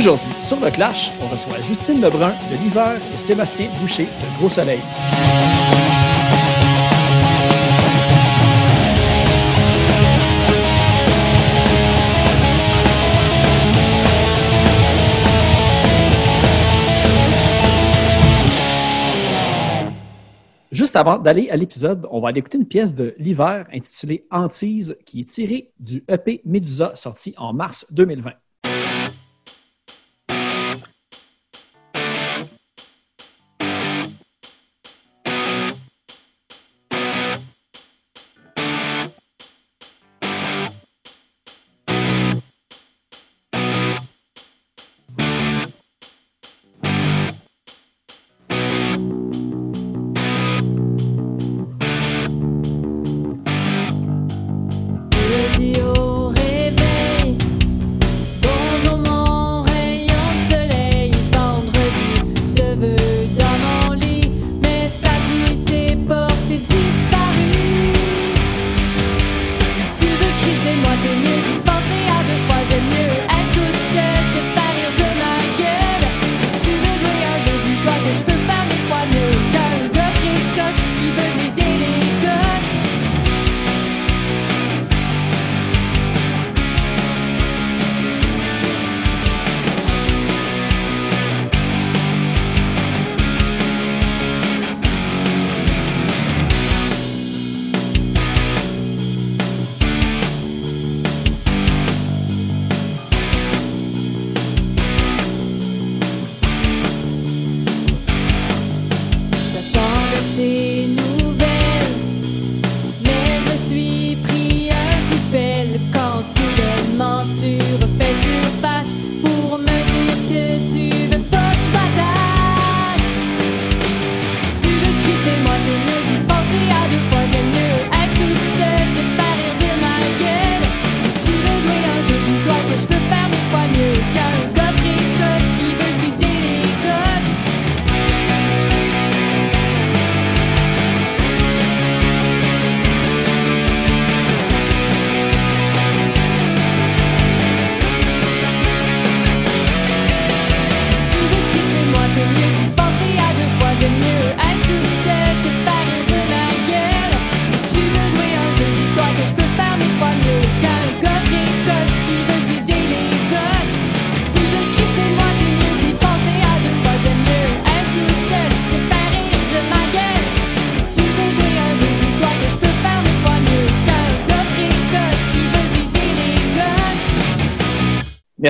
Aujourd'hui, sur le Clash, on reçoit Justine Lebrun de l'hiver et Sébastien Boucher de Gros Soleil. Juste avant d'aller à l'épisode, on va aller écouter une pièce de l'hiver intitulée Antise qui est tirée du EP Medusa sorti en mars 2020.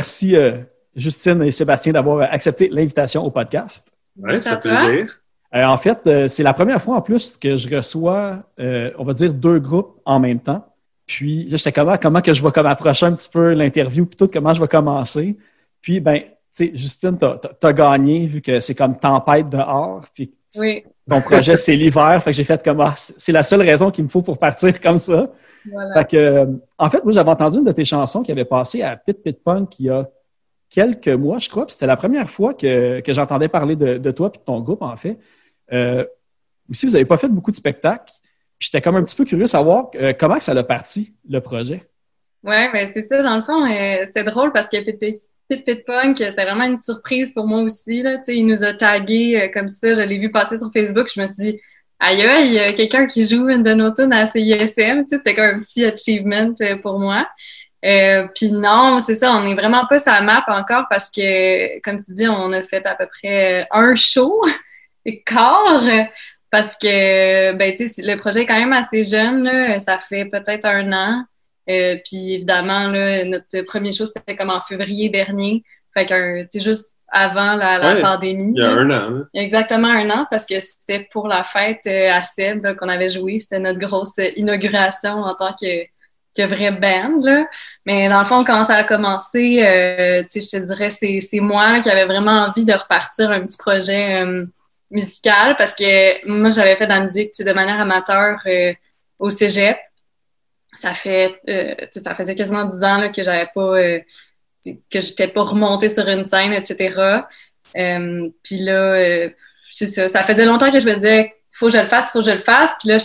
Merci, euh, Justine et Sébastien, d'avoir accepté l'invitation au podcast. Oui, ça fait plaisir. Euh, en fait, euh, c'est la première fois en plus que je reçois, on va dire, deux groupes en même temps. Puis, j'étais comment, comment que je vais comme approcher un petit peu l'interview, plutôt comment je vais commencer? Puis, ben, tu sais, Justine, tu as, gagné vu que c'est comme tempête dehors. Puis, oui. ton projet, c'est l'hiver. Fait que j'ai fait comme, ah, c'est la seule raison qu'il me faut pour partir comme ça. Fait que, euh, en fait, moi, j'avais entendu une de tes chansons qui avait passé à Pit Pit Punk il y a quelques mois, je crois. C'était la première fois que, j'entendais parler de, toi et de ton groupe, en fait. Euh, aussi, vous n'avez pas fait beaucoup de spectacles. J'étais comme un petit peu curieux de savoir euh, comment ça a parti, le projet. Oui, mais ben, c'est ça, dans le fond, c'est drôle parce que Pit Pit, Pit, Punk, c'était vraiment une surprise pour moi aussi. Là. Il nous a tagués comme ça, je l'ai vu passer sur Facebook, je me suis dit, aïe, il y a quelqu'un qui joue une de nos tunes à CISM, tu sais, c'était comme un petit achievement euh, pour moi. Euh, puis non, c'est ça, on n'est vraiment pas sur la map encore parce que, comme tu dis, on a fait à peu près un show et quart parce que, ben, tu sais, le projet est quand même assez jeune, là, ça fait peut-être un an. Euh, puis évidemment, là, notre premier show, c'était comme en février dernier. Fait que, tu juste avant la, pandémie. Il y a un an. Exactement un an, parce que c'était pour la fête euh, à Seb qu'on avait joué. C'était notre grosse inauguration en tant que, que vraie band. Mais dans le fond, quand ça a commencé, euh, je te dirais, c'est moi qui avais vraiment envie de repartir un petit projet euh, musical parce que moi, j'avais fait de la musique de manière amateur au cégep. Ça fait, ça faisait quasiment dix ans là, que j'avais pas que j'étais pas remontée sur une scène, etc. Euh, puis là, euh, ça. Ça faisait longtemps que je me disais faut que je le fasse, faut que je le fasse. Puis là,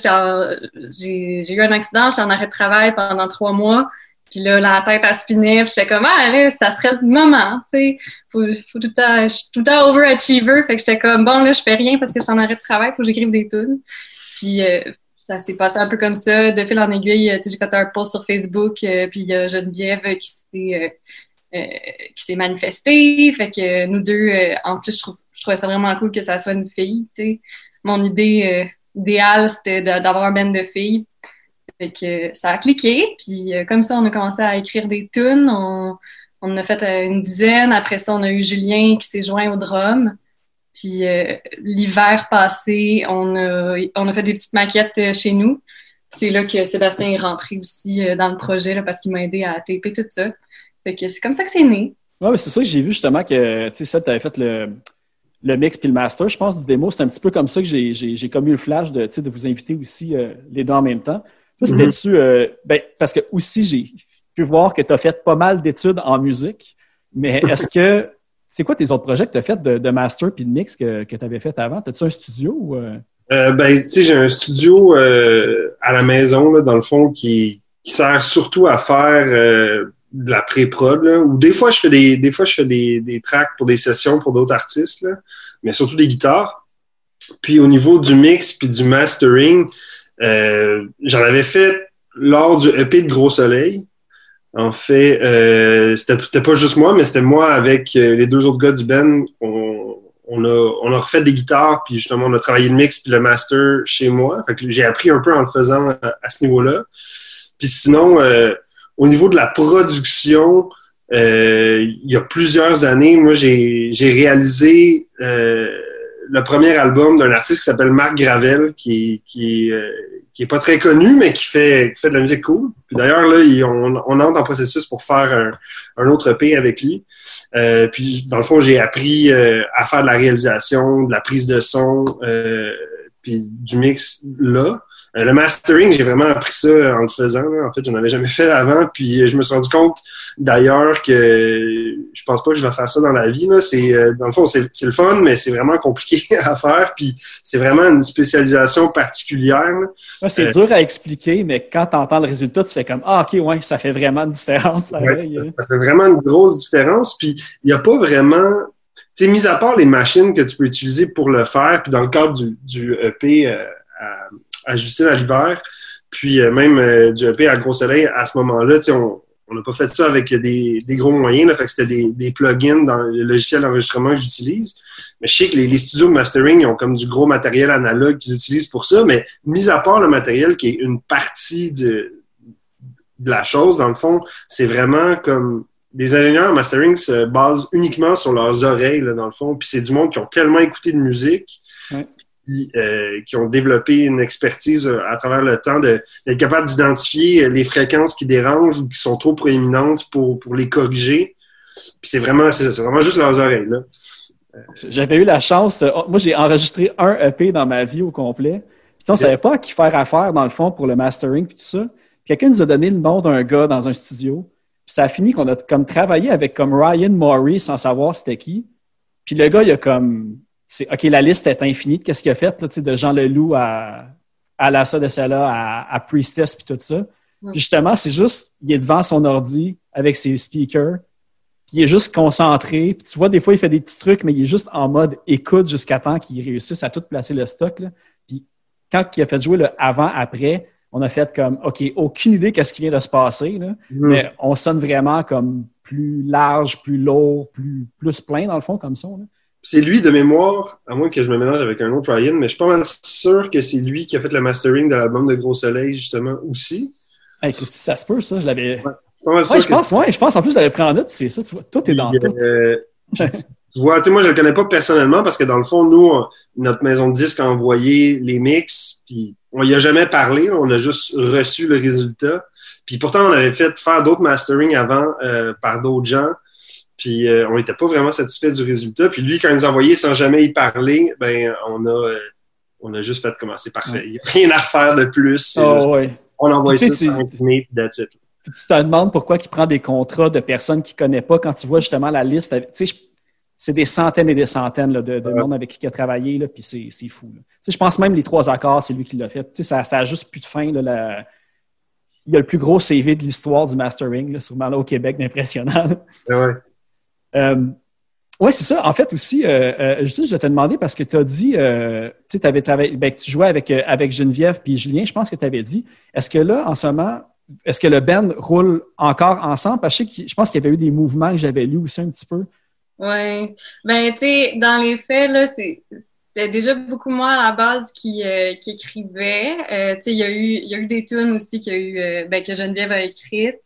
j'ai eu un accident, j'étais en arrêt de travail pendant trois mois. Puis là, la tête a spiné, puis j'étais comme, ah, allez, ça serait le moment, tu sais. faut, tout le temps, je suis tout le temps overachiever. Fait que j'étais comme, bon, là, je fais rien parce que je suis en arrêt de travail, faut que j'écrive des tunes. Puis, euh, ça s'est passé un peu comme ça. De fil en aiguille, j'ai fait un post sur Facebook, euh, puis il y a Geneviève qui s'est, euh, qui s'est manifestée. Fait que nous deux, en plus, je, trouve, je trouvais ça vraiment cool que ça soit une fille. Mon idée idéale, c'était d'avoir un band de filles. Fait que ça a cliqué, puis comme ça, on a commencé à écrire des tunes. On, on en a fait euh, une dizaine. Après ça, on a eu Julien qui s'est joint au drum. Puis euh, l'hiver passé, on a, on a fait des petites maquettes euh, chez nous. C'est là que Sébastien est rentré aussi dans le projet là, parce qu'il m'a aidé à taper tout ça. Fait que c'est comme ça que c'est né. Oui, c'est ça que j'ai vu justement que tu sais, tu avais fait le, le mix puis le master, je pense, du démo. C'est un petit peu comme ça que j'ai comme eu le flash de, de vous inviter aussi les deux en même temps. c'était-tu. Mm-hmm. ben, parce que aussi, j'ai pu voir que tu as fait pas mal d'études en musique, mais est-ce que c'est quoi tes autres projets que tu as fait de, master puis de mix que, que tu avais fait avant? As-tu un studio ou. Euh? Euh, ben, tu sais, j'ai un studio euh, à la maison, là, dans le fond, qui, qui sert surtout à faire de la pré-prod, ou des fois, je fais des, des fois, je fais des, des tracks pour des sessions pour d'autres artistes, là, mais surtout des guitares. Puis au niveau du mix puis du mastering, j'en avais fait lors du EP de Gros Soleil. En fait, euh, c'était pas juste moi, mais c'était moi avec euh, les deux autres gars du band. On, on, a, on a refait des guitares, puis justement, on a travaillé le mix puis le master chez moi. Fait que j'ai appris un peu en le faisant à, ce niveau-là. Puis sinon, euh, au niveau de la production, euh, il y a plusieurs années, moi, j'ai réalisé le premier album d'un artiste qui s'appelle Marc Gravel, qui, qui, qui est pas très connu, mais qui fait, fait de la musique cool. Puis d'ailleurs, là, on, on, entre en processus pour faire un, un autre EP avec lui. Euh, puis dans le fond, j'ai appris euh, à faire de la réalisation, de la prise de son, euh, puis du mix là. Euh, le mastering, j'ai vraiment appris ça en le faisant. En fait, je n'en avais jamais fait avant. Puis euh, je me suis rendu compte d'ailleurs que je pense pas que je vais faire ça dans la vie. C'est, euh, dans le fond, c'est, le fun, mais c'est vraiment compliqué à faire. Puis c'est vraiment une spécialisation particulière. c'est dur à expliquer, mais quand tu entends le résultat, tu fais comme Ah, ok, ouais, ça fait vraiment une différence. Là, hein. ça fait vraiment une grosse différence. Puis il n'y a pas vraiment tu sais, mis à part les machines que tu peux utiliser pour le faire, puis dans le cadre du, du EP à Justine à l'hiver, puis euh, même euh, du EP à Gros Soleil, à ce moment-là, on n'a pas fait ça avec des, gros moyens, là, que c'était des, des, plugins dans le logiciel d'enregistrement que j'utilise. Mais je sais que les, studios de mastering, ont comme du gros matériel analogue qu'ils utilisent pour ça, mais mis à part le matériel qui est une partie de, la chose, dans le fond, c'est vraiment comme des ingénieurs en mastering se basent uniquement sur leurs oreilles, dans le fond. Puis c'est du monde qui ont tellement écouté de musique euh, qui, ont développé une expertise euh, à travers le temps d'être capable d'identifier euh, les fréquences qui dérangent ou qui sont trop proéminentes pour, pour les corriger. Puis c'est vraiment, c'est vraiment juste leurs oreilles. Là. J'avais eu la chance, moi j'ai enregistré un EP dans ma vie au complet. Puis on ne savait pas à qui faire affaire dans le fond pour le mastering puis tout ça. Quelqu'un nous a donné le nom d'un gars dans un studio. Puis ça a fini qu'on a comme travaillé avec comme Ryan Maury sans savoir c'était qui. Puis le gars, il a comme c'est OK, la liste est infinie de qu'est-ce qu'il a fait, là, de Jean Leloup à, à Lassa de Sala, à, à Priestess, puis tout ça. Puis justement, c'est juste, il est devant son ordi avec ses speakers, puis il est juste concentré. Puis tu vois, des fois, il fait des petits trucs, mais il est juste en mode écoute jusqu'à temps qu'il réussisse à tout placer le stock. Là. Puis quand il a fait jouer le avant-après, on a fait comme, OK, aucune idée qu'est-ce qui vient de se passer, là, mm. mais on sonne vraiment comme plus large, plus lourd, plus, plus plein, dans le fond, comme ça. Là. C'est lui de mémoire, à moins que je me mélange avec un autre Ryan, mais je suis pas mal sûr que c'est lui qui a fait le mastering de l'album de Gros Soleil, justement, aussi. Hey, ça se peut, ça, je l'avais. Ouais, je pense, ouais, je pense en plus, je l'avais pris en note, c'est ça, tu vois, tout est dans tout. Euh, tu vois, tu sais, moi, je le connais pas personnellement parce que dans le fond, nous, notre maison de disques a envoyé les mix, puis on y a jamais parlé, on a juste reçu le résultat. Puis pourtant, on avait fait faire d'autres mastering avant euh, par d'autres gens. Puis euh, on n'était pas vraiment satisfait du résultat. Puis lui, quand il nous a envoyé sans jamais y parler, ben on a, euh, on a juste fait comment c'est parfait. Il n'y a rien à refaire de plus. Oh, On envoie ça it. Puis tu te demandes pourquoi il prend des contrats de personnes qu'il ne connaît pas quand tu vois justement la liste. Tu sais, c'est des centaines et des centaines de, de monde avec qui il a travaillé, là, puis c'est fou. Tu sais, je pense même les trois accords, c'est lui qui l'a fait. Tu sais, ça, ça a juste plus de fin. Là, la... Il y a le plus gros CV de l'histoire du mastering, là, sûrement là au Québec, d'impressionnant. Ouais. Euh, Oui, c'est ça. En fait, aussi, euh, euh, je te demander parce que tu as dit, euh, tu avais travaillé, ben, tu jouais avec, avec Geneviève puis Julien, je pense que tu avais dit. Est-ce que là, en ce moment, est-ce que le band roule encore ensemble? Parce que je pense qu'il y avait eu des mouvements que j'avais lus aussi un petit peu. Oui. Ben, tu sais, dans les faits, là, c'est déjà beaucoup moi à la base qui, qui écrivait. sais, il y, a eu, y a eu des tunes aussi a eu, ben, que Geneviève a écrites.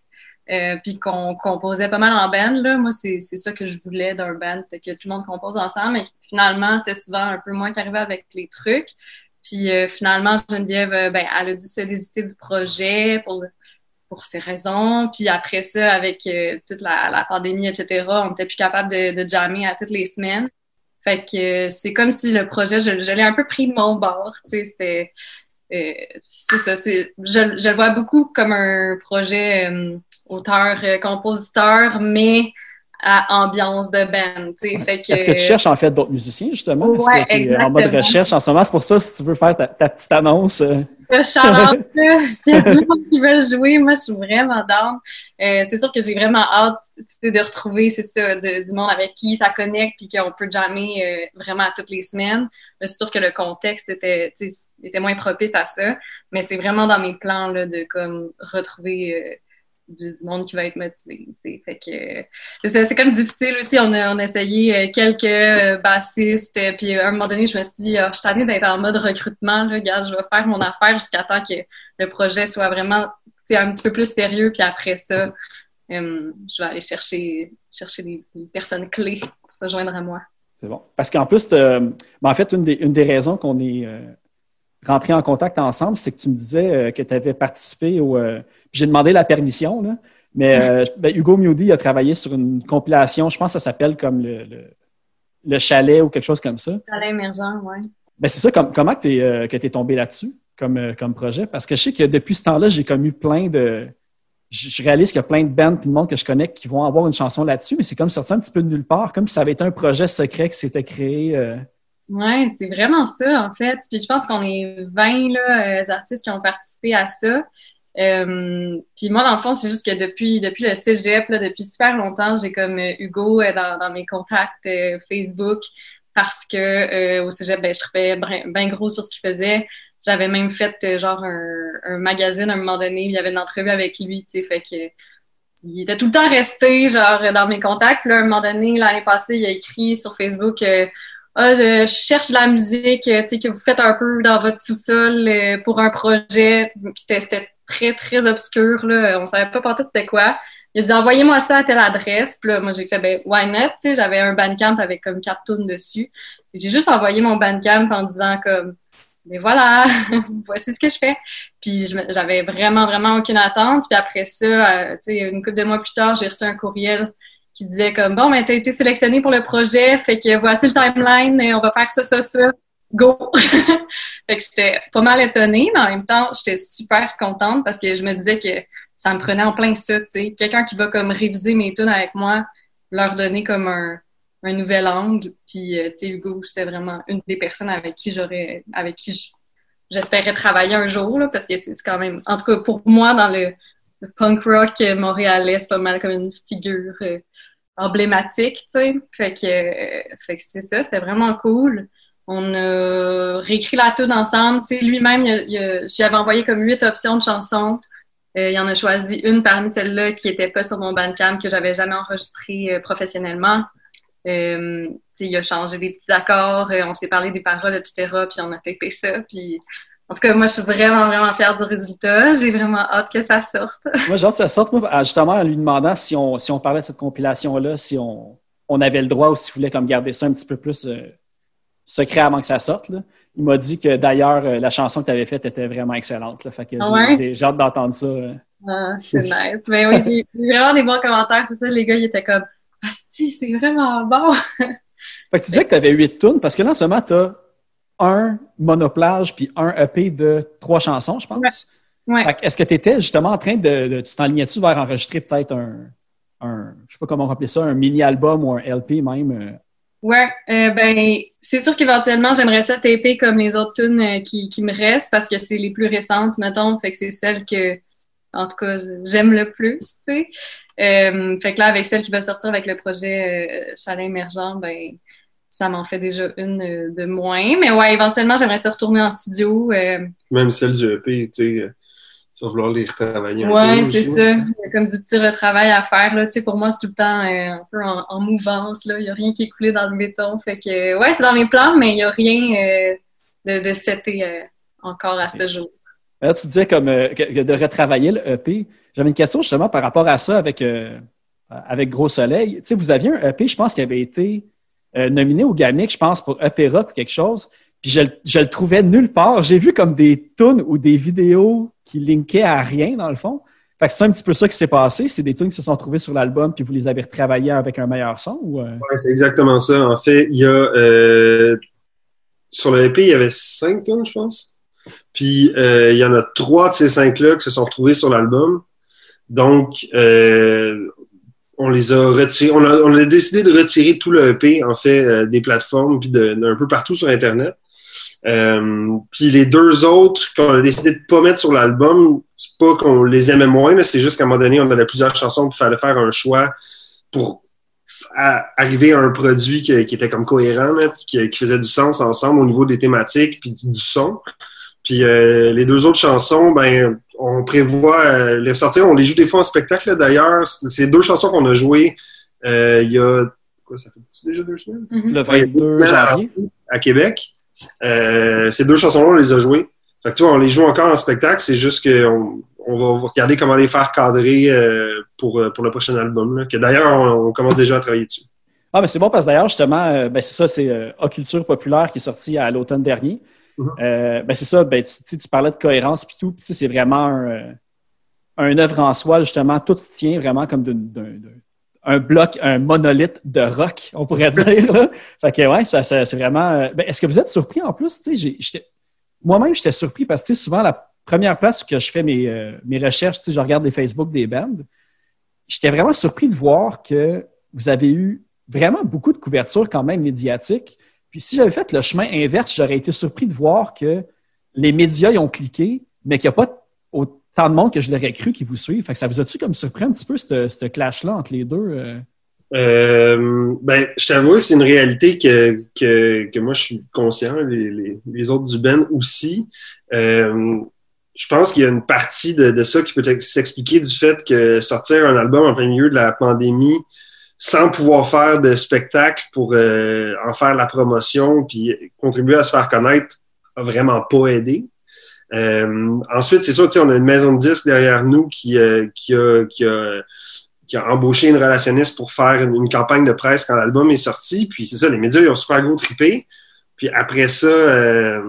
Euh, puis qu'on composait pas mal en band. Là. Moi, c'est ça que je voulais d'un band, c'était que tout le monde compose ensemble. Mais finalement, c'était souvent un peu moins qui arrivait avec les trucs. Puis euh, finalement, Geneviève, euh, ben, elle a dû se du projet pour, pour ces raisons. Puis après ça, avec toute la, pandémie, etc., on n'était plus capable de, de jammer à toutes les semaines. Fait que c'est comme si le projet, je, l'ai un peu pris de mon bord. C'était euh, c'est ça, je, je, le vois beaucoup comme un projet euh, auteur-compositeur, euh, mais à ambiance de band. Est-ce que tu cherches en fait d'autres musiciens justement? Ouais, Est-ce que tu es en mode recherche en ce moment? C'est pour ça, si tu veux faire ta, petite annonce. Euh... Charlotte, s'il y a tout le monde qui veut jouer, moi je suis vraiment down. Euh, c'est sûr que j'ai vraiment hâte de retrouver, c'est ça, du monde avec qui ça connecte puis qu'on peut euh, vraiment toutes les semaines. C'est sûr que le contexte était, était moins propice à ça, mais c'est vraiment dans mes plans là, de comme retrouver euh, du, monde qui va être motivé. Fait que c'est comme difficile aussi. On a, on essayé euh, quelques euh, bassistes, puis à un moment donné, je me suis dit, oh, je suis d'être en mode recrutement. Là, regarde, je vais faire mon affaire jusqu'à temps que le projet soit vraiment un petit peu plus sérieux. Puis après ça, je vais aller chercher, chercher des, personnes clés pour se joindre à moi. C'est bon. Parce qu'en plus, ben, en fait, une des, une des raisons qu'on est rentré en contact ensemble, c'est que tu me disais que tu avais participé au j'ai demandé la permission, là. Mais euh, ben, Hugo Miodi a travaillé sur une compilation, je pense que ça s'appelle comme le, le, chalet ou quelque chose comme ça. Chalet émergent, oui. Ben, c'est ça, comment que tu es, euh, tombé là-dessus comme, euh, comme projet? Parce que je sais que depuis ce temps-là, j'ai comme eu plein de. Je, réalise qu'il y a plein de bands et de monde que je connais qui vont avoir une chanson là-dessus, mais c'est comme sorti un petit peu de nulle part, comme si ça avait été un projet secret qui s'était créé. Oui, c'est vraiment ça, en fait. Puis je pense qu'on est 20 là, artistes qui ont participé à ça. Euh, puis moi, dans le fond, c'est juste que depuis, depuis le cégep, là, depuis super longtemps, j'ai comme euh, Hugo euh, dans, dans mes contacts Facebook parce que au cégep, ben, je trouvais bien gros sur ce qu'il faisait. J'avais même fait genre un, un, magazine à un moment donné, il y avait une entrevue avec lui, tu sais, fait que il était tout le temps resté genre dans mes contacts. Puis là, à un moment donné, l'année passée, il a écrit sur Facebook ah, je, cherche la musique, tu sais, que vous faites un peu dans votre sous-sol pour un projet. C'était très, très obscur. Là. On savait pas partout c'était quoi. Il a dit envoyez-moi ça à telle adresse. Puis là, moi, j'ai fait ben why not? Sais, j'avais un bandcamp avec comme tunes dessus. J'ai juste envoyé mon bandcamp en disant comme ben voilà, voici ce que je fais. Puis j'avais vraiment, vraiment aucune attente. Puis après ça, euh, tu sais, une couple de mois plus tard, j'ai reçu un courriel qui disait comme bon, ben t'as été sélectionné pour le projet, fait que voici le timeline, et on va faire ça, ça, ça go! fait que j'étais pas mal étonnée, mais en même temps, j'étais super contente parce que je me disais que ça me prenait en plein ça, tu sais. Quelqu'un qui va comme réviser mes tunes avec moi, leur donner comme un, un nouvel angle. Puis, euh, tu sais, Hugo, c'était vraiment une des personnes avec qui j'aurais, avec qui j'espérais travailler un jour, là, parce que c'est quand même, en tout cas, pour moi, dans le, punk rock montréalais, c'est pas mal comme une figure euh, emblématique, tu sais. Fait que, euh, fait que c'est ça, c'était vraiment cool. On a réécrit la tune ensemble. Lui-même, j'avais envoyé comme huit options de chansons. Euh, il en a choisi une parmi celles-là qui n'était pas sur mon bandcamp, que j'avais jamais enregistré euh, professionnellement. Euh, il a changé des petits accords, on s'est parlé des paroles, etc. Puis on a tapé ça. Puis en tout cas, moi, je suis vraiment, vraiment fière du résultat. J'ai vraiment hâte que ça sorte. moi, j'ai hâte que ça sorte. Moi, justement, en lui demandant si on, si on parlait de cette compilation-là, si on, on avait le droit ou s'il voulait comme garder ça un petit peu plus secret avant que ça sorte. Il m'a dit que d'ailleurs, euh, la chanson que tu avais faite était vraiment excellente. Fait que j'ai hâte d'entendre ça. Euh. Ah, c'est nice. Mais oui, j'ai vraiment des bons commentaires. C'est ça, les gars, ils étaient comme Asti, c'est vraiment bon. fait que tu disais que tu avais huit tunes parce que là, en ce moment, tu as un monoplage puis un EP de trois chansons, je pense. Ouais. Est-ce que tu étais justement en train de. tu t'enlignais-tu vers enregistrer peut-être un, un. Je sais pas comment on va ça, un mini-album ou un LP même euh, Ouais, euh, ben c'est sûr qu'éventuellement j'aimerais ça taper comme les autres tunes euh, qui, qui me restent parce que c'est les plus récentes, mettons, fait que c'est celles que en tout cas, j'aime le plus, tu sais. Euh, fait que là, avec celle qui va sortir avec le projet euh, Chalet émergent, ben, ça m'en fait déjà une de moins. Mais ouais, éventuellement, j'aimerais se retourner en studio. Même celle du EP, tu sais, tu vas vouloir les retravailler un ouais, c'est ça. Il y a comme du petit retravail à faire. Là. Tu sais, pour moi, c'est tout le temps un peu en, mouvance. Là. Il n'y a rien qui est coulé dans le béton. Fait que, ouais, c'est dans mes plans, mais il n'y a rien de, de seté encore à ce jour. Alors, tu disais comme de retravailler le EP. J'avais une question justement par rapport à ça avec, euh, avec Gros Soleil. Tu sais, vous aviez un EP, je pense, qui avait été euh, nominé au GAMIC, je pense, pour EP Rock ou quelque chose. Puis je, le trouvais nulle part. J'ai vu comme des tunes ou des vidéos qui linkaient à rien, dans le fond. Fait que c'est un petit peu ça qui s'est passé. C'est des tunes qui se sont trouvées sur l'album, puis vous les avez retravaillées avec un meilleur son? Ou, euh? Oui, c'est exactement ça. En fait, il y a... sur le EP, il y avait cinq tunes, je pense. Puis il y en a trois de ces cinq-là qui se sont retrouvés sur l'album. Donc, euh, on les a retirés. On a, décidé de retirer tout le EP, en fait, euh, des plateformes, puis de, un peu partout sur Internet. Euh, puis les deux autres qu'on a décidé de pas mettre sur l'album, c'est pas qu'on les aimait moins, c'est juste qu'à un moment donné, on avait plusieurs chansons, il fallait faire un choix pour arriver à un produit qui, était comme cohérent, là, qui, qui, faisait du sens ensemble au niveau des thématiques puis du son. Puis euh, les deux autres chansons, ben on prévoit euh, les sortir. On les joue des fois en spectacle, d'ailleurs. C'est deux chansons qu'on a jouées euh, il y a... Quoi, ça fait déjà deux semaines? Mm-hmm. Le 22 janvier. À, Québec. Ces deux chansons-là, on les a jouées. Fait que, tu vois, on les joue encore en spectacle. C'est juste qu'on on va regarder comment les faire cadrer pour, pour le prochain album. que d'ailleurs, on, commence déjà à travailler dessus. Ah, mais c'est bon parce que d'ailleurs, justement, ben, c'est ça, c'est Occulture populaire qui est sorti à l'automne dernier. Mhm. Euh, ben c'est ça, ben, tu, tu, parlais de cohérence puis tout, c'est vraiment un, euh, un, œuvre en soi, justement, tout se tient vraiment comme d'un bloc, un monolithe de rock, on pourrait dire. Fait que ouais, ça, c'est vraiment. Euh, ben, est-ce que vous êtes surpris en plus? Moi-même, j'étais surpris parce que souvent, la première place que je fais mes, mes recherches, je regarde les Facebook des bands, j'étais vraiment surpris de voir que vous avez eu vraiment beaucoup de couverture quand même médiatique. Puis si j'avais fait le chemin inverse, j'aurais été surpris de voir que les médias y ont cliqué, mais qu'il n'y a pas autant de monde que je l'aurais cru qui vous suivent. Que ça vous a-tu comme surpris un petit peu, ce clash-là entre les deux? Euh? Euh, ben, je t'avoue que c'est une réalité que, que, moi je suis conscient, les, les, autres du Ben aussi. Euh, je pense qu'il y a une partie de, de ça qui peut s'expliquer du fait que sortir un album en plein milieu de la pandémie, sans pouvoir faire de spectacle pour en faire la promotion puis contribuer à se faire connaître a vraiment pas aidé. Euh, ensuite, c'est sûr, on a une maison de disques derrière nous qui, euh, qui, a, qui, a, qui, a, embauché une relationniste pour faire une, campagne de presse quand l'album est sorti. Puis c'est ça, les médias, ils ont super gros trippé. Puis après ça,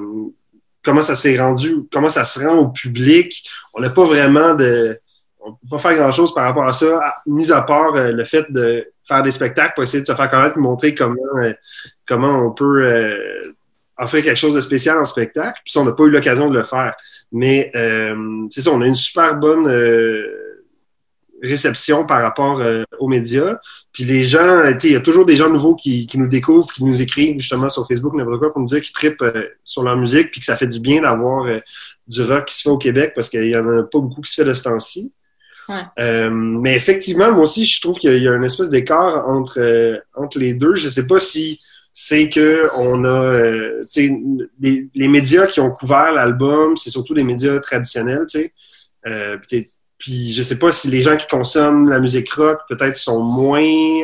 comment ça s'est rendu, comment ça se rend au public, on n'a pas vraiment de on peut pas faire grand-chose par rapport à ça, mis à part le fait de faire des spectacles pour essayer de se faire connaître montrer comment, euh, comment on peut euh, offrir quelque chose de spécial en spectacle. Puis ça, on n'a pas eu l'occasion de le faire. Mais euh, c'est ça, on a une super bonne réception par rapport aux médias. Puis les gens, il y a toujours des gens nouveaux qui, nous découvrent, qui nous écrivent justement sur Facebook, n'importe quoi, pour nous dire qu'ils tripent sur leur musique, puis que ça fait du bien d'avoir du rock qui se fait au Québec parce qu'il n'y en a pas beaucoup qui se fait de ce temps-ci. Euh, mais effectivement, moi aussi, je trouve qu'il y a une espèce d'écart entre, euh, entre les deux. Je ne sais pas si c'est que on a euh, les, les, médias qui ont couvert l'album, c'est surtout des médias traditionnels, tu sais. puis je sais pas si les gens qui consomment la musique rock peut-être sont moins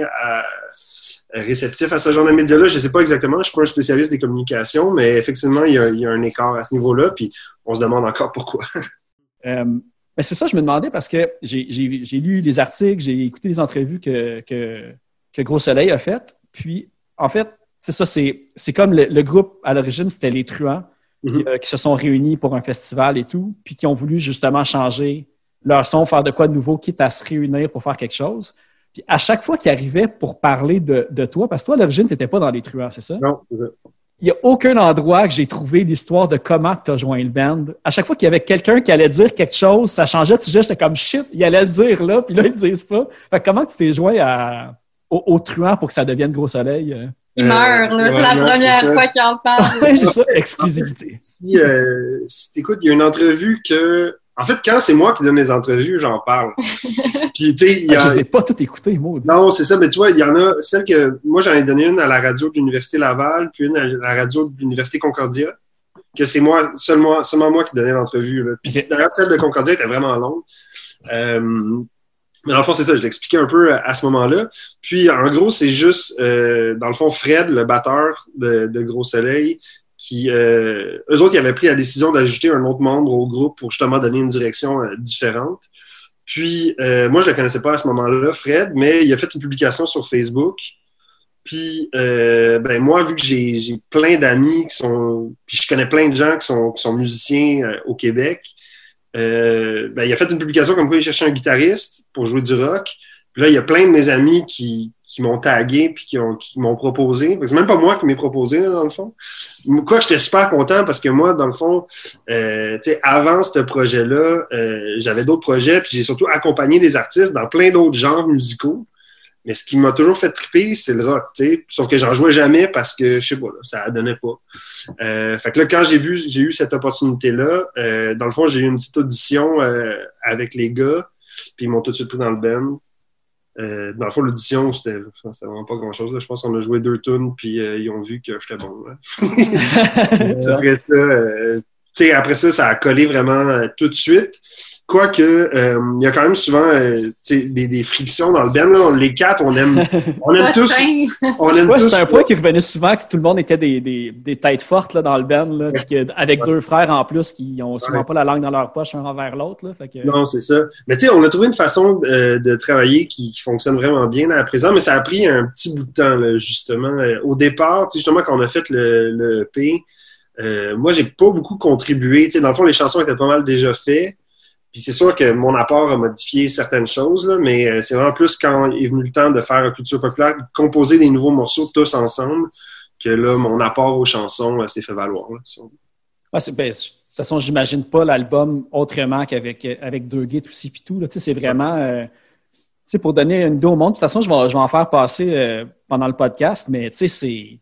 réceptifs à ce genre de médias-là. Je sais pas exactement, je suis pas un spécialiste des communications, mais effectivement, il y a, un écart à ce niveau-là, puis on se demande encore pourquoi. Mais c'est ça, je me demandais parce que j'ai lu les articles, j'ai écouté les entrevues que, que, Gros Soleil a faites. Puis, en fait, c'est ça, c'est comme le, groupe à l'origine, c'était les truands mm-hmm. euh, qui, se sont réunis pour un festival et tout, puis qui ont voulu justement changer leur son, faire de quoi de nouveau, quitte à se réunir pour faire quelque chose. Puis à chaque fois qu'ils arrivaient pour parler de, de, toi, parce que toi, à l'origine, tu n'étais pas dans les truands, c'est ça? Non, c'est ça il n'y a aucun endroit que j'ai trouvé l'histoire de comment tu as joint le band. À chaque fois qu'il y avait quelqu'un qui allait dire quelque chose, ça changeait de sujet. J'étais comme shit, il allait le dire là, puis là, ils ne disent pas. Fait comment tu t'es joint à, au, truand pour que ça devienne Gros Soleil? Euh? Il meurt, là. c'est la première fois qu'il en parle. c'est ça, exclusivité. Si, euh, écoute, il y a une entrevue que En fait, quand c'est moi qui donne les entrevues, j'en parle. Puis, tu sais, il y a... Ah, je ai pas toutes écoutées, moi. Non, c'est ça, mais tu vois, il y en a celle que moi j'en ai donné une à la radio de l'Université Laval, puis une à la radio de l'Université Concordia, que c'est moi, seulement, seulement moi qui donnais l'entrevue. Puis d'ailleurs, celle de Concordia était vraiment longue. Euh, mais dans le fond, c'est ça, je l'expliquais un peu à, ce moment-là. Puis, en gros, c'est juste, euh, dans le fond, Fred, le batteur de, de Gros Soleil, qui, euh, eux autres, ils avaient pris la décision d'ajouter un autre membre au groupe pour justement donner une direction euh, différente. Puis, euh, moi, je ne le connaissais pas à ce moment-là, Fred, mais il a fait une publication sur Facebook. Puis, ben, moi, vu que j'ai plein d'amis qui sont. Puis, je connais plein de gens qui sont, qui sont musiciens au Québec, ben, il a fait une publication comme quoi il cherchait un guitariste pour jouer du rock. Puis là, il y a plein de mes amis qui, qui m'ont tagué puis qui, m'ont proposé. C'est même pas moi qui m'ai proposé, dans le fond. Quoi, j'étais super content parce que moi, dans le fond, euh, avant ce projet-là, euh, j'avais d'autres projets, puis j'ai surtout accompagné des artistes dans plein d'autres genres musicaux. Mais ce qui m'a toujours fait triper, c'est le rock. Sauf que j'en jouais jamais parce que, je sais pas, là, ça donnait pas. Euh, fait que là, quand j'ai vu, j'ai eu cette opportunité-là, euh, dans le fond, j'ai eu une petite audition euh, avec les gars, puis ils m'ont tout de suite pris dans le band. Dans le fond, l'audition, c'était vraiment pas grand-chose. Je pense qu'on a joué deux tunes, puis ils ont vu que j'étais bon. après, ça, euh, après ça, ça a collé vraiment tout de suite. Quoique, euh, il y a quand même souvent euh, des, des, frictions dans le band. Là. Les quatre, on aime, on aime tous. On aime tous. C'est un point qui revenait souvent que tout le monde était des, des, des têtes fortes là, dans le band, là, avec deux frères en plus qui ont souvent pas la langue dans leur poche un envers l'autre. Que... Non, c'est ça. Mais tu sais, on a trouvé une façon de, de travailler qui, qui, fonctionne vraiment bien à présent, mais ça a pris un petit bout de temps, là, justement. Euh, au départ, justement, quand on a fait le, le EP, euh, moi, j'ai pas beaucoup contribué. sais, dans le fond, les chansons étaient pas mal déjà faites. Puis c'est sûr que mon apport a modifié certaines choses, là, mais euh, c'est vraiment plus quand est venu le temps de faire culture populaire, de composer des nouveaux morceaux tous ensemble, que là, mon apport aux chansons euh, s'est fait valoir. Là, ben, de toute façon, j'imagine pas l'album autrement qu'avec avec deux guides aussi puis tout. C'est vraiment euh, pour donner une idée au monde. De toute façon, je vais, je vais en faire passer pendant le podcast, mais c'est.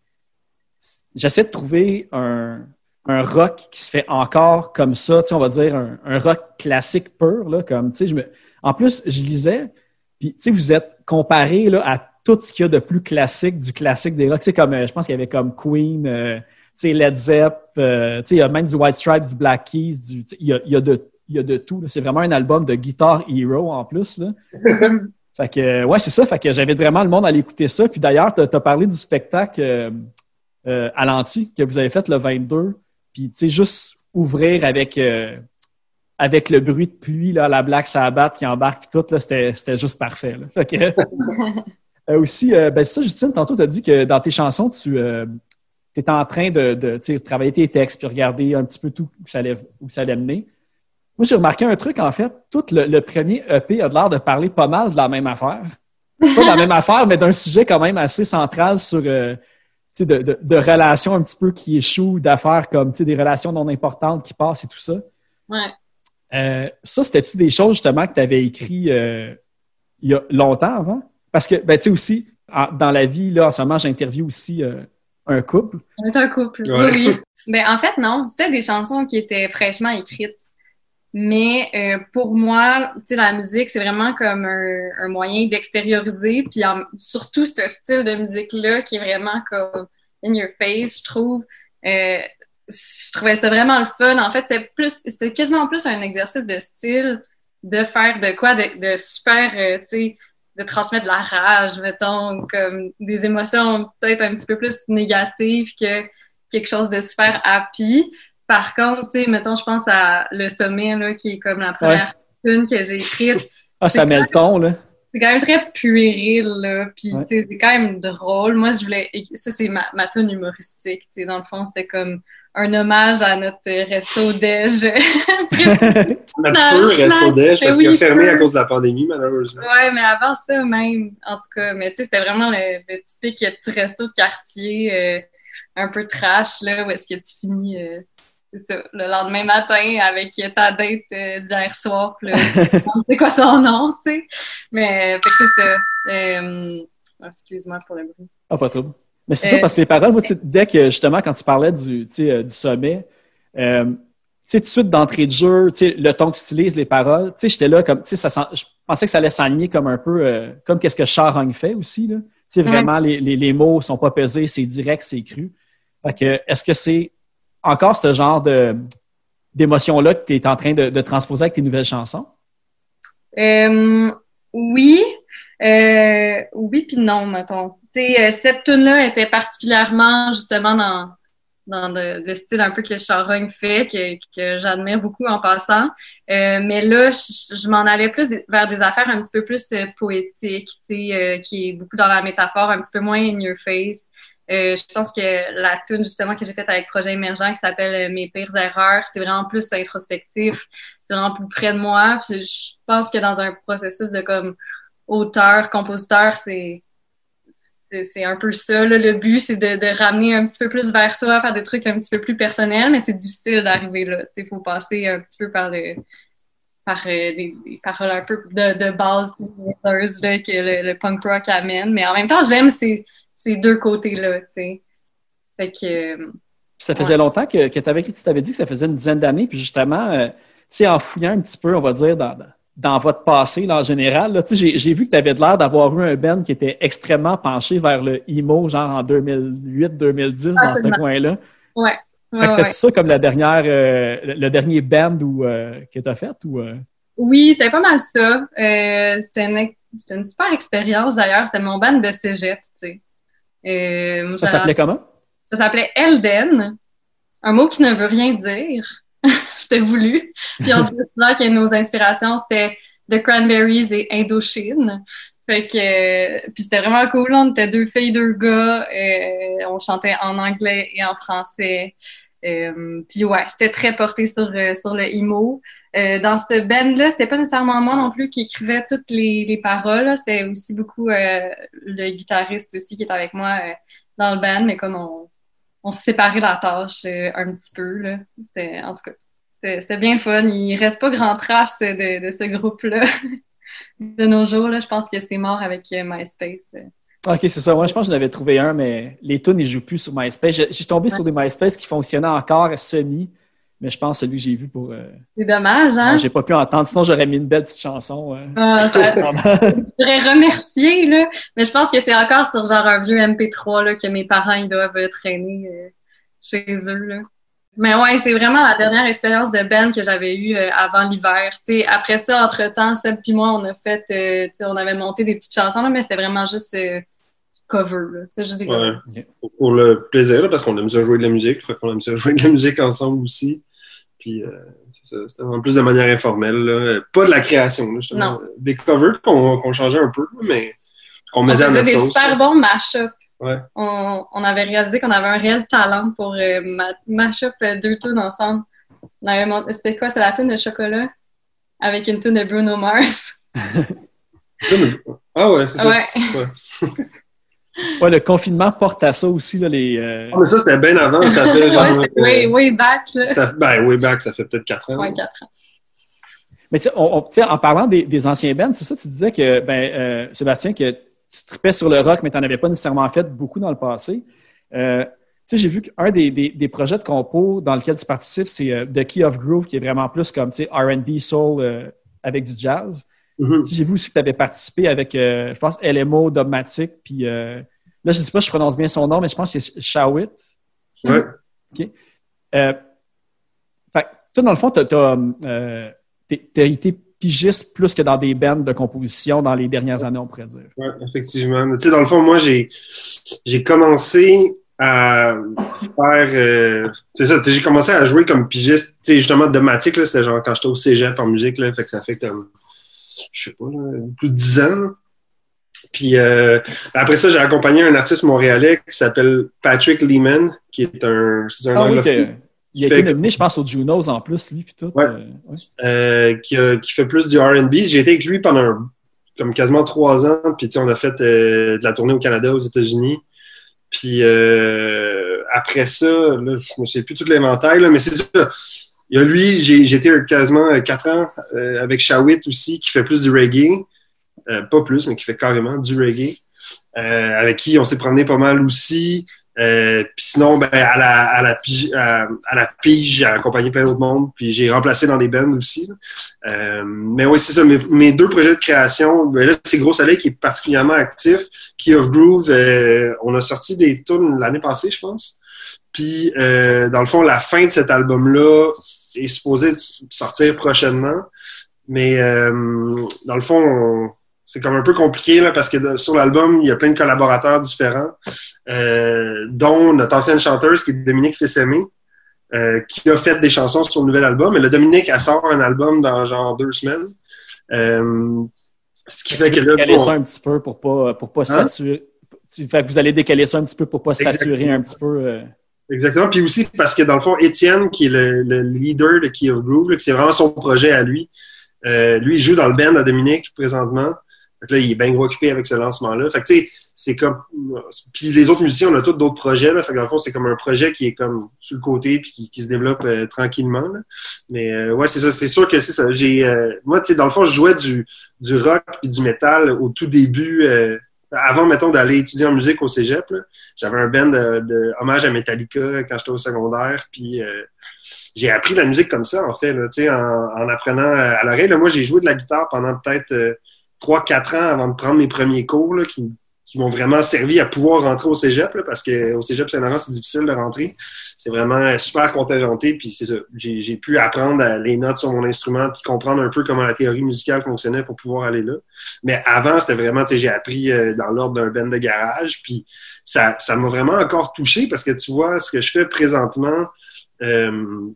J'essaie de trouver un, un rock qui se fait encore comme ça, on va dire un, rock classique pur, là, comme, je me... En plus, je lisais, puis, vous êtes comparé là, à tout ce qu'il y a de plus classique du classique des rocks. comme, euh, je pense qu'il y avait comme Queen, euh, Led Zepp, euh, il y a même du White Stripes, du Black Keys, du, il, y a, il, y a de, il y a de tout. C'est vraiment un album de Guitar Hero en plus. Là. fait que, ouais, c'est ça. Fait que j'avais vraiment le monde à l'écouter ça. Puis d'ailleurs, tu as, parlé du spectacle à l'anti que vous avez fait le 22. Puis, tu sais, juste ouvrir avec, euh, avec le bruit de pluie, là, la Black Sabbath qui embarque, puis tout, là, c'était, juste parfait. Là. Fait que, euh, aussi, euh, ben, ça, Justine, tantôt, tu as dit que dans tes chansons, tu étais en train de, de travailler tes textes, puis regarder un petit peu tout où ça allait, où ça allait mener. Moi, j'ai remarqué un truc, en fait. Tout le, premier EP a l'air de parler pas mal de la même affaire. Pas de la même affaire, mais d'un sujet quand même assez central sur de, de, relations un petit peu qui échouent, d'affaires comme des relations non importantes qui passent et tout ça. Ouais. Euh, ça, c'était-tu des choses justement que tu avais écrit euh, il y a longtemps avant? Parce que, ben, tu sais, aussi, dans la vie, là, en ce moment, j'interviewe aussi euh, un couple. On est un couple, oui, oui. Ben, en fait, non. C'était des chansons qui étaient fraîchement écrites. Mais euh, pour moi, la musique, c'est vraiment comme un, moyen d'extérioriser. Puis surtout ce style de musique-là qui est vraiment comme in your face, je trouve. Euh, je trouvais c'était vraiment le fun. En fait, c'est plus, c'était quasiment plus un exercice de style, de faire de quoi, de, de super, euh, tu sais, de transmettre de la rage, mettons, comme des émotions peut-être un petit peu plus négatives que quelque chose de super happy. Par contre, tu sais, mettons, je pense à Le Sommet, là, qui est comme la première tune que j'ai écrite. Ah, ça met le ton, là. C'est quand même très puéril, là. Puis, tu sais, c'est quand même drôle. Moi, je voulais. Ça, c'est ma, ma tune humoristique. Tu sais, dans le fond, c'était comme un hommage à notre resto déj. notre feu resto déj parce qu'il a fermé à cause de la pandémie, malheureusement. Ouais, mais avant ça même, en tout cas. Mais tu sais, c'était vraiment le, typique petit resto de quartier euh, un peu trash, là, où est-ce que tu finis. Euh, ça, le lendemain matin avec ta date euh, d'hier soir. c'est quoi son nom, tu sais. Mais c'est ça. Euh, excuse-moi pour le bruit. Ah, pas trop. Mais c'est ça, euh, parce que les paroles, moi, dès que justement, quand tu parlais du, du sommet, sais, tout de suite d'entrée de jeu, tu sais, le ton que tu utilises, les paroles, tu sais, j'étais là comme, tu sais, ça je pensais que ça allait s'aligner comme un peu, euh, comme qu'est-ce que Charogne fait aussi, là. Tu sais, vraiment, les, les, les, mots sont pas pesés, c'est direct, c'est cru. Fait que, est-ce que c'est encore ce genre de, d'émotion-là que tu es en train de, de, transposer avec tes nouvelles chansons? Euh, oui. Euh, oui, puis non, mettons. Euh, cette tune-là était particulièrement, justement, dans dans le, style un peu que Charogne fait, que, que j'admire beaucoup en passant. Mais là, je, m'en allais plus vers des affaires un petit peu plus poétiques, qui est beaucoup dans la métaphore, un petit peu moins in your face. Euh, je pense que la tune justement que j'ai faite avec Projet Émergent qui s'appelle Mes pires erreurs, c'est vraiment plus introspectif, c'est vraiment plus près de moi. Puis je pense que dans un processus de comme auteur, compositeur, c'est c'est un peu ça. le but, c'est de, ramener un petit peu plus vers soi, faire des trucs un petit peu plus personnels, mais c'est difficile d'arriver là. Il faut passer un petit peu par, le, par euh, paroles un peu de, base là, que le, punk rock amène. Mais en même temps, j'aime ces, ces, deux côtés-là. Fait que. Ça faisait longtemps que, que tu avais, tu t'avais dit que ça faisait une dizaine d'années, puis justement, euh, en fouillant un petit peu, on va dire, dans, dans votre passé, là, en général. J'ai vu que tu avais l'air d'avoir eu un band qui était extrêmement penché vers le emo, genre en 2008-2010, dans ce coin-là. Ouais. C'était ça comme la dernière, euh, le dernier band où, euh, que tu as fait? Ou? Oui, c'était pas mal ça. c'était une, une, super expérience d'ailleurs. C'était mon band de cégep. Tu sais. Ça s'appelait comment? Ça s'appelait Elden, un mot qui ne veut rien dire. c'était voulu. Puis on dit souvent que nos inspirations, c'était The Cranberries et Indochine. Fait que, puis c'était vraiment cool. On était deux filles, deux gars. Euh, on chantait en anglais et en français. Euh, puis ouais, c'était très porté sur, euh, sur le emo. Euh, dans cette band-là, c'était pas nécessairement moi non plus qui écrivait toutes les, les paroles. C'était aussi beaucoup le guitariste aussi qui était avec moi dans le band, mais comme on, on se séparait la tâche un petit peu. Là. En tout cas, c'était bien fun. Il reste pas grand trace de, ce groupe-là de nos jours. Là. Je pense que c'est mort avec euh, MySpace. OK, c'est ça. Moi, je pense que j'en avais trouvé un, mais les tunes, ils jouent plus sur MySpace. J'ai tombé sur des MySpace qui fonctionnaient encore à semi, mais je pense que celui que j'ai vu pour. Euh, c'est dommage, hein? J'ai pas pu entendre, sinon j'aurais mis une belle petite chanson. Ah, ça... je voudrais remercier, là, mais je pense que c'est encore sur genre un vieux MP3 là, que mes parents ils doivent traîner euh, chez eux. Là. Mais ouais, c'est vraiment la dernière expérience de Ben que j'avais eue euh, avant l'hiver. après ça, entre-temps, Seb puis moi, on a fait, euh, on avait monté des petites chansons, mais c'était vraiment juste euh, cover. C'est juste des ouais. Pour le plaisir, parce qu'on aime ça jouer de la musique, fait qu'on aime ça jouer de la musique ensemble aussi. Puis c'était en plus de manière informelle, pas de la création, justement. Des covers qu'on changeait un peu, mais qu'on mettait on faisait des super bons mash-ups. On, on, avait réalisé qu'on avait un réel talent pour euh, mash-up euh, deux tunes ensemble. C'était quoi? C'est la tune de chocolat avec une tune de Bruno Mars. ah ouais, c'est ça. Ouais. ouais. le confinement porte à ça aussi. Là, les, euh, ah, mais ça, c'était bien avant. Ça fait genre. way, way, back. Là. Ça, ben, way back, ça fait peut-être quatre ans. Ouais, quatre ans. Mais tu sais, en parlant des, des anciens bands, c'est ça, tu disais que, ben, Sébastien, que tu tripais sur le rock, mais tu n'en avais pas nécessairement fait beaucoup dans le passé. Euh, j'ai vu qu'un des, des, projets de compo dans lequel tu participes, c'est euh, The Key of Groove, qui est vraiment plus comme RB, soul euh, avec du jazz. Mm-hmm. J'ai vu aussi que tu avais participé avec, je pense, LMO, Dogmatic, puis là, je ne sais pas si je prononce bien son nom, mais je pense que c'est Shawit. Oui. OK. Fait, toi, dans le fond, tu as, été pigiste plus que dans des bandes de composition dans les dernières années, on pourrait dire. Oui, effectivement. Tu sais, dans le fond, moi, j'ai, commencé à faire. Euh, c'est ça, j'ai commencé à jouer comme pigiste, tu sais, justement, domatique, là, c'était genre quand j'étais au cégep en musique, là, fait que ça fait comme, je sais pas, plus de dix ans. Puis euh, après ça, j'ai accompagné un artiste montréalais qui s'appelle Patrick Lehman, qui est un. Un ah, il a été nominé, je pense, aux Junos en plus, lui, puis tout. Ouais. Euh, euh, qui, qui, fait plus du R&B. J'ai été avec lui pendant comme quasiment trois ans, puis on a fait de la tournée au Canada, aux États-Unis. Puis après ça, là, je ne sais plus tout l'inventaire, mais c'est ça. Il y a lui, été quasiment quatre ans avec Shawit aussi, qui fait plus du reggae. pas plus, mais qui fait carrément du reggae. avec qui on s'est promené pas mal aussi. Euh, puis sinon, ben, à la, pige, j'ai accompagné plein d'autres mondes, puis j'ai remplacé dans des bands aussi. Euh, mais oui, c'est ça. Mes, deux projets de création, ben là, c'est Gros Soleil qui est particulièrement actif. Key of Groove, euh, on a sorti des tunes l'année passée, je pense. Puis, dans le fond, la fin de cet album-là est supposée sortir prochainement. Mais dans le fond, c'est comme un peu compliqué là, parce que sur l'album, il y a plein de collaborateurs différents, euh, dont notre ancienne chanteuse qui est Dominique Fessemé, euh, qui a fait des chansons sur le nouvel album. Et le Dominique, elle sort un album dans genre deux semaines. Euh, ce qui fait que là. Décaler ça un petit peu pour pas, pour pas hein? saturer. Fait que vous allez décaler ça un petit peu pour pas saturer un petit peu. Euh. Exactement. Puis aussi parce que dans le fond, Étienne, qui est le, leader de Key of Groove, c'est vraiment son projet à lui. lui, il joue dans le band à Dominique présentement là, il est bien occupé avec ce lancement-là. Fait que, tu sais, c'est comme. Puis les autres musiciens, on a tous d'autres projets. Là. Fait que, dans le fond, c'est comme un projet qui est comme sur le côté puis qui, se développe euh, tranquillement. Mais euh, ouais, c'est ça. C'est sûr que c'est ça. J'ai, euh, moi, tu sais, dans le fond, je jouais du, du rock puis du métal au tout début. Avant, mettons, d'aller étudier en musique au cégep, j'avais un band de, hommage à Metallica quand j'étais au secondaire. Puis j'ai appris la musique comme ça, en fait, là, en, en apprenant à l'oreille. Moi, j'ai joué de la guitare pendant peut-être 3-4 ans avant de prendre mes premiers cours qui, m'ont vraiment servi à pouvoir rentrer au cégep, parce qu'au cégep Saint-Laurent, c'est difficile de rentrer. C'est vraiment super contingenté, puis c'est ça. J'ai pu apprendre les notes sur mon instrument, puis comprendre un peu comment la théorie musicale fonctionnait pour pouvoir aller là. Mais avant, c'était vraiment, j'ai appris euh, dans l'ordre d'un band de garage, puis ça m'a vraiment encore touché, parce que tu vois, ce que je fais présentement, euh,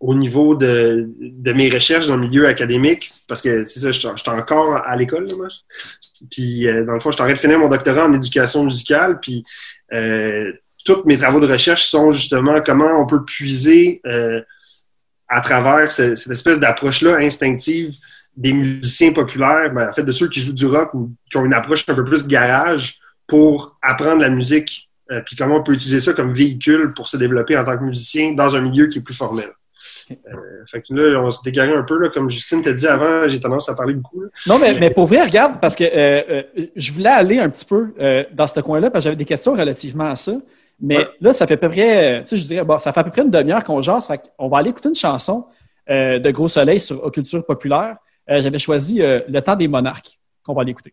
au niveau de, de, mes recherches dans le milieu académique, parce que c'est ça, je suis encore à l'école, moi. Puis, euh, dans le fond, je suis en train de finir mon doctorat en éducation musicale, puis euh, tous mes travaux de recherche sont justement comment on peut puiser euh, à travers cette espèce d'approche-là instinctive des musiciens populaires, ben, en fait, de ceux qui jouent du rock ou qui ont une approche un peu plus garage pour apprendre la musique, puis comment on peut utiliser ça comme véhicule pour se développer en tant que musicien dans un milieu qui est plus formel. Euh, fait que là, on s'est dégaré un peu, là, comme Justine t'a dit avant, j'ai tendance à parler beaucoup. Non, mais, mais pour vrai, regarde, parce que euh, euh, je voulais aller un petit peu dans ce coin-là, parce que j'avais des questions relativement à ça. Mais là, ça fait à peu près, tu sais, je dirais, bon, ça fait à peu près une demi-heure qu'on jase. Fait on va aller écouter une chanson de Gros Soleil sur Occulture populaire. j'avais choisi Le temps des monarques, qu'on va aller écouter.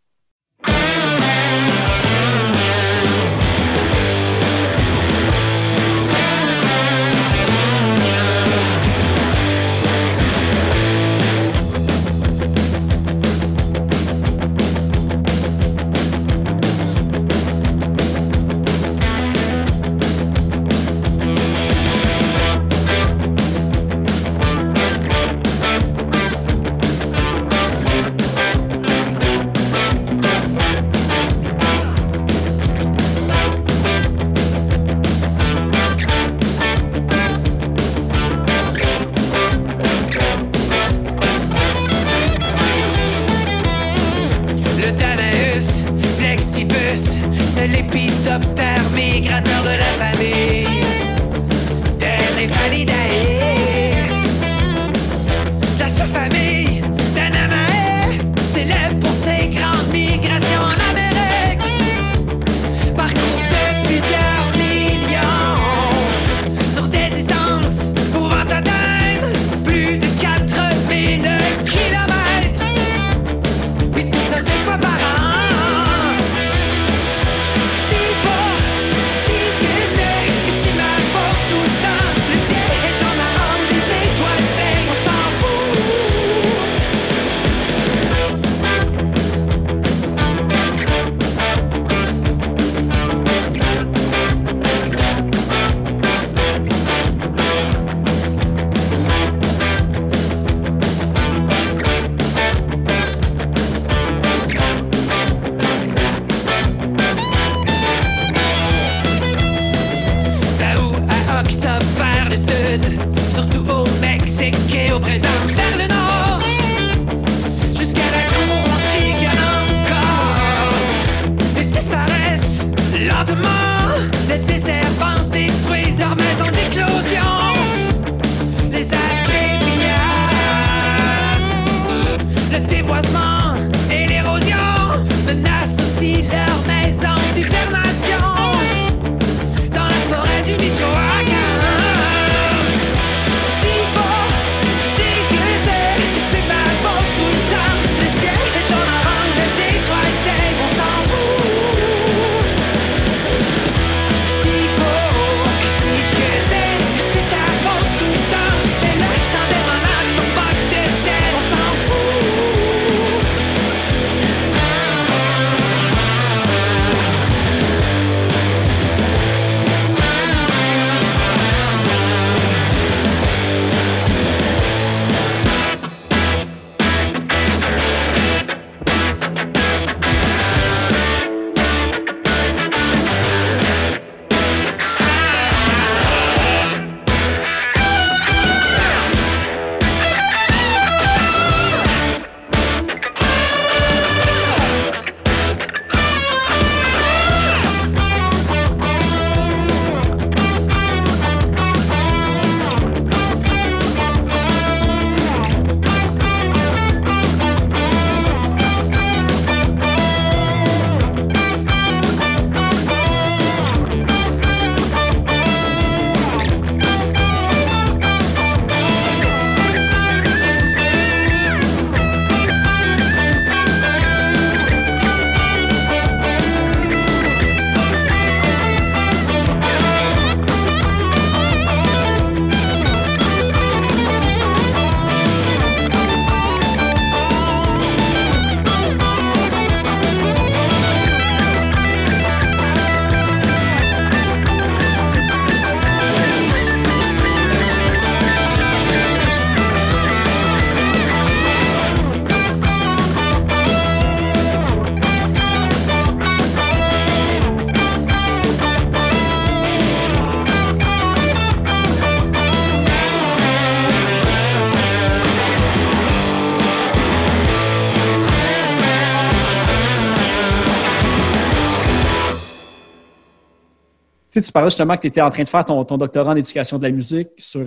Tu parlais justement que tu étais en train de faire ton, doctorat en éducation de la musique sur,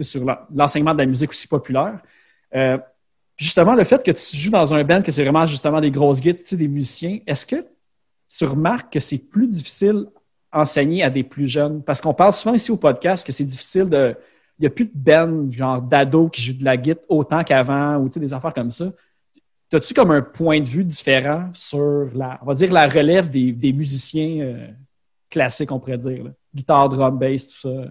sur l'enseignement de la musique aussi populaire. justement, le fait que tu joues dans un band, que c'est vraiment justement des grosses guides, des musiciens, est-ce que tu remarques que c'est plus difficile enseigner à des plus jeunes? Parce qu'on parle souvent ici au podcast que c'est difficile de. Il n'y a plus de ben, genre d'ados qui jouent de la guitare autant qu'avant ou des affaires comme ça. As-tu comme un point de vue différent sur la, on va dire, la relève des, musiciens euh, classiques, on pourrait dire? Guitare, drum, bass, tout ça?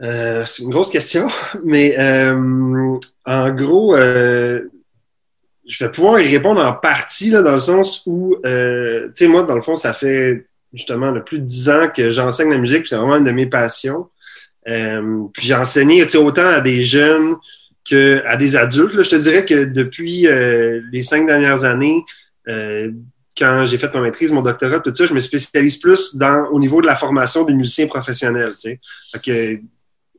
Euh, c'est une grosse question, mais euh, en gros, je vais pouvoir y répondre en partie, là, dans le sens où, tu sais, moi, dans le fond, ça fait justement plus de dix ans que j'enseigne la musique, puis c'est vraiment une de mes passions. Euh, puis j'ai enseigné autant à des jeunes qu'à des adultes. Je te dirais que depuis euh, les cinq dernières années, euh, quand j'ai fait ma maîtrise, mon doctorat, tout ça, je me spécialise plus dans au niveau de la formation des musiciens professionnels. Tu sais.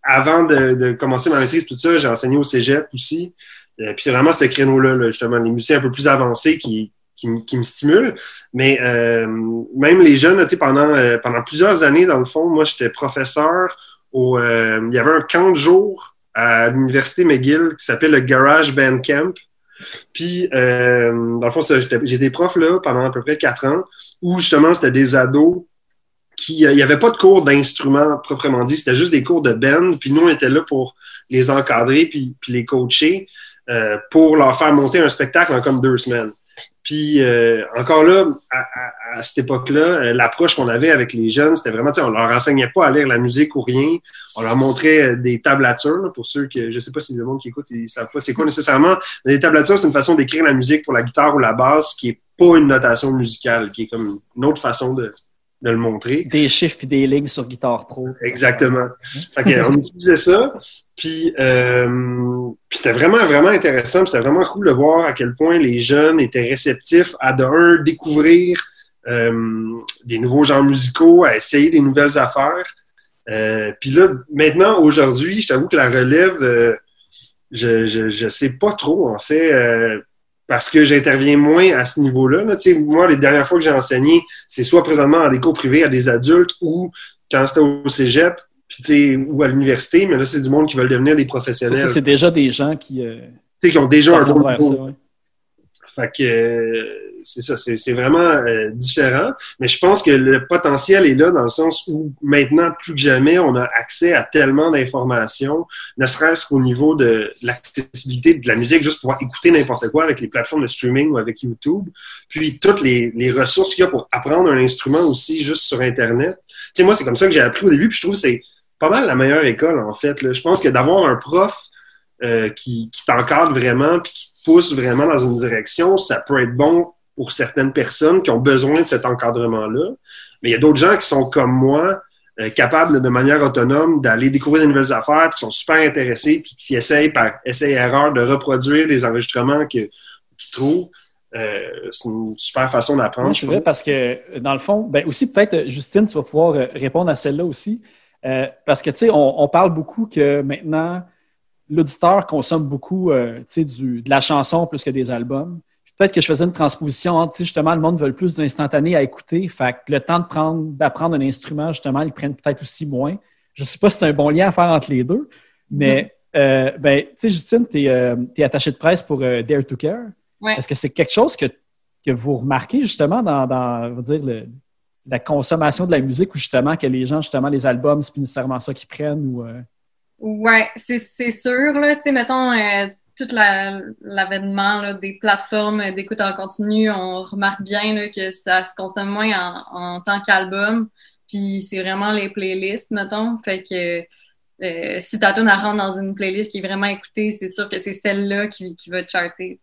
avant de, commencer ma maîtrise, tout ça, j'ai enseigné au Cégep aussi. puis c'est vraiment ce créneau-là, justement, les musiciens un peu plus avancés qui, qui, me stimule. Mais euh, même les jeunes, pendant, euh, pendant plusieurs années, dans le fond, moi, j'étais professeur au. Euh, il y avait un camp de jour à l'Université McGill qui s'appelle le Garage Band Camp. Puis, dans le fond, j'ai des profs là pendant à peu près quatre ans où justement, c'était des ados qui. Il n'y avait pas de cours d'instruments proprement dit, c'était juste des cours de band. Puis nous, on était là pour les encadrer puis, les coacher pour leur faire monter un spectacle en comme deux semaines. Puis euh, encore là, à, cette époque-là, euh, l'approche qu'on avait avec les jeunes, c'était vraiment, on leur enseignait pas à lire la musique ou rien. On leur montrait euh, des tablatures, pour ceux que, je sais pas si le monde qui écoute, ils savent pas c'est quoi nécessairement. Mais des tablatures, c'est une façon d'écrire la musique pour la guitare ou la basse qui est pas une notation musicale, qui est comme une autre façon de, de le montrer. Des chiffres puis des lignes sur Guitar Pro. Exactement. Fait on utilisait ça. Puis, euh, c'était vraiment, vraiment intéressant. C'était vraiment cool de voir à quel point les jeunes étaient réceptifs à, de un, découvrir euh, des nouveaux genres musicaux, à essayer des nouvelles affaires. Euh, puis là, maintenant, aujourd'hui, je t'avoue que la relève, euh, je, je, je sais pas trop, en fait parce que j'interviens moins à ce niveau-là. Moi, les dernières fois que j'ai enseigné, c'est soit présentement dans des cours privés à des adultes ou quand c'était au cégep ou à l'université, mais là, c'est du monde qui veulent devenir des professionnels. Ça, c'est déjà des gens qui, euh, qui ont déjà un bon niveau. Fait que euh, c'est ça, c'est vraiment euh, différent. Mais je pense que le potentiel est là dans le sens où maintenant, plus que jamais, on a accès à tellement d'informations, ne serait-ce qu'au niveau de l'accessibilité de la musique, juste pouvoir écouter n'importe quoi avec les plateformes de streaming ou avec YouTube. Puis toutes les, les ressources qu'il y a pour apprendre un instrument aussi juste sur Internet. Tu sais, moi, c'est comme ça que j'ai appris au début, puis je trouve que c'est pas mal la meilleure école, en fait. Là. Je pense que d'avoir un prof euh, qui, qui t'encadre vraiment puis qui te pousse vraiment dans une direction, ça peut être bon pour certaines personnes qui ont besoin de cet encadrement-là. Mais il y a d'autres gens qui sont comme moi, euh, capables de, manière autonome d'aller découvrir de nouvelles affaires, qui sont super intéressés, puis qui essayent par essai-erreur de reproduire les enregistrements qu'ils trouvent. Euh, c'est une super façon d'apprendre. c'est vrai parce que, dans le fond, ben aussi peut-être, Justine, tu vas pouvoir euh, répondre à celle-là aussi. parce que, tu sais, on, parle beaucoup que maintenant, l'auditeur consomme beaucoup du, de la chanson plus que des albums peut-être que je faisais une transposition entre, justement, le monde veut plus d'instantané à écouter. Fait que le temps de prendre, d'apprendre un instrument, justement, ils prennent peut-être aussi moins. Je ne sais pas si c'est un bon lien à faire entre les deux, mais, euh, ben, tu sais, Justine, tu es, euh, attachée de presse pour euh, Dare to Care. Est-ce que c'est quelque chose que, que vous remarquez, justement, dans, dans dire, la consommation de la musique ou justement que les gens, justement, les albums, c'est pas nécessairement ça qu'ils prennent ou. Ouais, c'est sûr, là. Tu sais, mettons, tout l'avènement des plateformes d'écoute en continu, on remarque bien que ça se consomme moins en, tant qu'album. Puis c'est vraiment les playlists, mettons. Fait que euh, si ta tune rentre dans une playlist qui est vraiment écoutée, c'est sûr que c'est celle-là qui, qui va charter.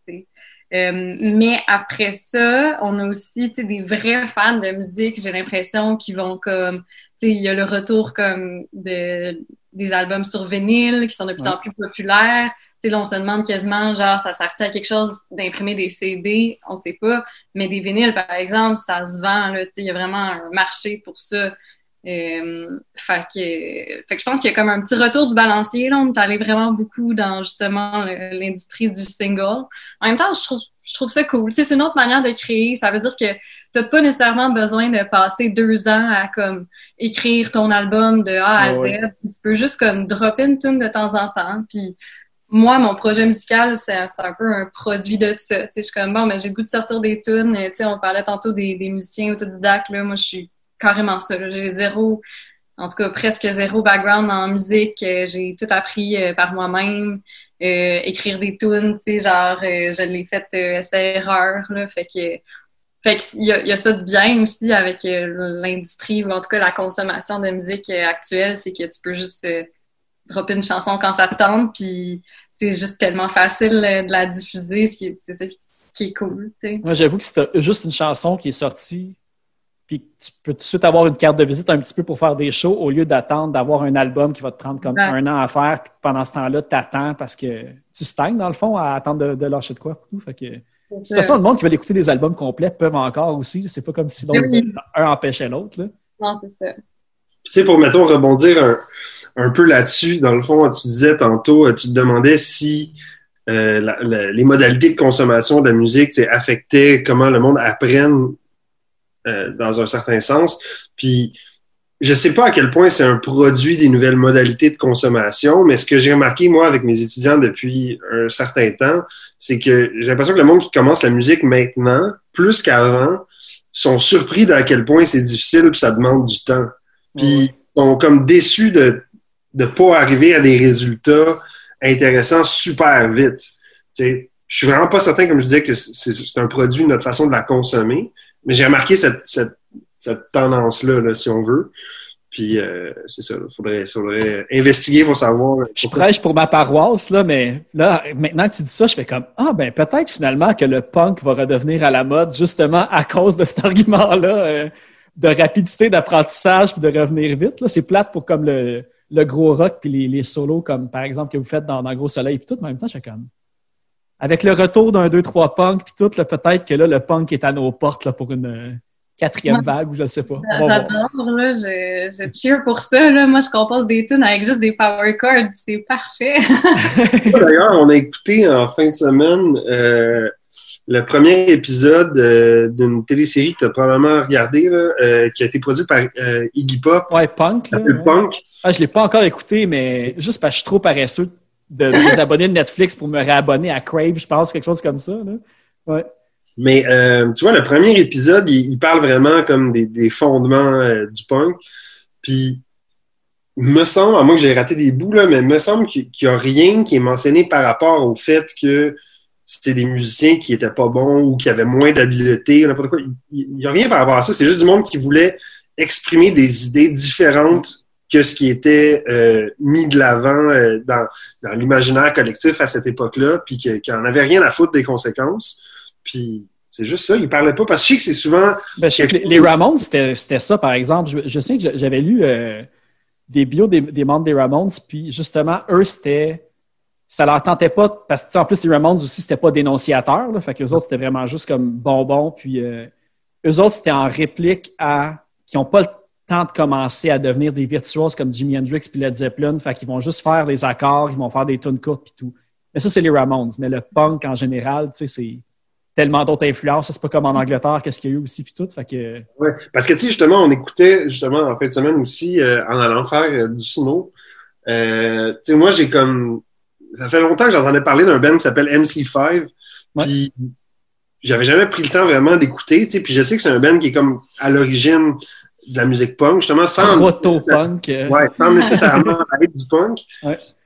Euh, mais après ça, on a aussi des vrais fans de musique, j'ai l'impression, qui vont comme. Il y a le retour comme de, des albums sur vinyle qui sont de plus en plus populaires là, on se demande quasiment, genre, ça sert à quelque chose d'imprimer des CD? On sait pas. Mais des vinyles, par exemple, ça se vend, là, il y a vraiment un marché pour ça. Euh, fait, que, fait que je pense qu'il y a comme un petit retour du balancier. Là. On est allé vraiment beaucoup dans justement l'industrie du single. En même temps, je trouve, je trouve ça cool. c'est une autre manière de créer. Ça veut dire que tu n'as pas nécessairement besoin de passer deux ans à comme écrire ton album de A à Z. Tu peux juste comme dropper une tune de temps en temps. Puis moi, mon projet musical, c'est un peu un produit de ça. je suis comme, bon, mais j'ai le goût de sortir des tunes. on parlait tantôt des, des musiciens autodidactes. Là. Moi, je suis carrément ça. J'ai zéro, en tout cas presque zéro background en musique. Euh, j'ai tout appris euh, par moi-même. Euh, écrire des tunes, tu sais, genre, je l'ai fait essai erreur, là, fait que fait qu'il y, y, a ça de bien aussi avec l'industrie ou en tout cas la consommation de musique actuelle, c'est que tu peux juste dropper une chanson quand ça te tente, puis c'est juste tellement facile de la diffuser, c'est ça qui est cool. sais. Moi, j'avoue que c'est juste une chanson qui est sortie, puis tu peux tout de suite avoir une carte de visite un petit peu pour faire des shows au lieu d'attendre d'avoir un album qui va te prendre comme un an à faire, puis pendant ce temps-là, tu attends parce que tu stagnes dans le fond à attendre de, lâcher de quoi. Fait que, de toute façon, le monde qui veut écouter des albums complets peuvent encore aussi. C'est pas comme si un empêchait l'autre. Non, c'est ça. tu sais, pour, mettons, rebondir un, un peu là-dessus, dans le fond, tu disais tantôt, tu te demandais si euh, les modalités de consommation de la musique affectaient comment le monde apprenne euh, dans un certain sens. Puis, je sais pas à quel point c'est un produit des nouvelles modalités de consommation, mais ce que j'ai remarqué, moi, avec mes étudiants depuis un certain temps, c'est que j'ai l'impression que le monde qui commence la musique maintenant, plus qu'avant, sont surpris d'à quel point c'est difficile puis ça demande du temps. Puis, sont comme déçus de ne pas arriver à des résultats intéressants super vite. sais, je suis vraiment pas certain, comme je disais, que c'est un produit, notre façon de la consommer. Mais j'ai remarqué cette, cette, cette tendance-là, là, si on veut. Puis euh, c'est ça, il faudrait, faudrait, investiguer pour savoir. Je prêche pour ma paroisse, là, mais là, maintenant que tu dis ça, je fais comme Ah ben peut-être finalement que le punk va redevenir à la mode justement à cause de cet argument-là euh, de rapidité d'apprentissage puis de revenir vite. Là. C'est plate pour comme le, le gros rock puis les, les, solos, comme par exemple que vous faites dans, dans Gros Soleil puis tout, mais en même temps, je comme avec le retour d'un 2-3 punk, puis tout, peut-être que là, le punk est à nos portes là, pour une quatrième vague ou je ne sais pas. J'adore, là, je, je cheer pour ça. Là. Moi, je compose des tunes avec juste des power chords, c'est parfait. D'ailleurs, on a écouté en fin de semaine euh, le premier épisode euh, d'une télésérie que tu as probablement regardé, là, qui a été produite par Iggy Pop. Ouais, Punk. Là, Punk. Ah, je ne l'ai pas encore écouté, mais juste parce que je suis trop paresseux de vous abonner de Netflix pour me réabonner à Crave, je pense, quelque chose comme ça. Là. Ouais. Mais euh, tu vois, le premier épisode, il, parle vraiment comme des, fondements euh, du punk. Puis, me semble, à moins que j'ai raté des bouts, là, mais me semble qu'il n'y a rien qui est mentionné par rapport au fait que c'était des musiciens qui étaient pas bons ou qui avaient moins d'habileté, n'importe quoi. Il n'y a rien par rapport à ça. C'est juste du monde qui voulait exprimer des idées différentes que ce qui était euh, mis de l'avant euh, dans, dans l'imaginaire collectif à cette époque-là, puis qu'il n'en avait rien à foutre des conséquences. Puis c'est juste ça, il parlait pas, parce que je sais que c'est souvent... Ben, les Ramones, c'était ça, par exemple. Je, sais que j'avais lu euh, des bios des, des, membres des Ramones, puis justement, eux, c'était... Ça leur tentait pas, parce que en plus, les Ramones aussi, c'était pas dénonciateurs, là, fait qu'eux autres, c'était vraiment juste comme bonbons, puis eux autres, c'était en réplique à... qui n'ont pas le temps de commencer à devenir des virtuoses comme Jimi Hendrix puis Led Zeppelin. Fait qu'ils vont juste faire des accords, ils vont faire des tunes courtes puis tout. Mais ça, c'est les Ramones. Mais le punk, en général, tu sais, c'est tellement d'autres influences. C'est pas comme en Angleterre, qu'est-ce qu'il y a eu aussi puis tout. Fait que... Ouais, parce que, tu sais, justement, on écoutait, justement, en fin de semaine aussi, euh, en allant faire euh, du snow. Euh, tu sais, moi, j'ai comme... Ça fait longtemps que j'entendais parler d'un band qui s'appelle MC5. Puis j'avais jamais pris le temps vraiment d'écouter, puis je sais que c'est un band qui est comme à l'origine de la musique punk, justement, sans, punk Ouais, sans nécessairement être du punk.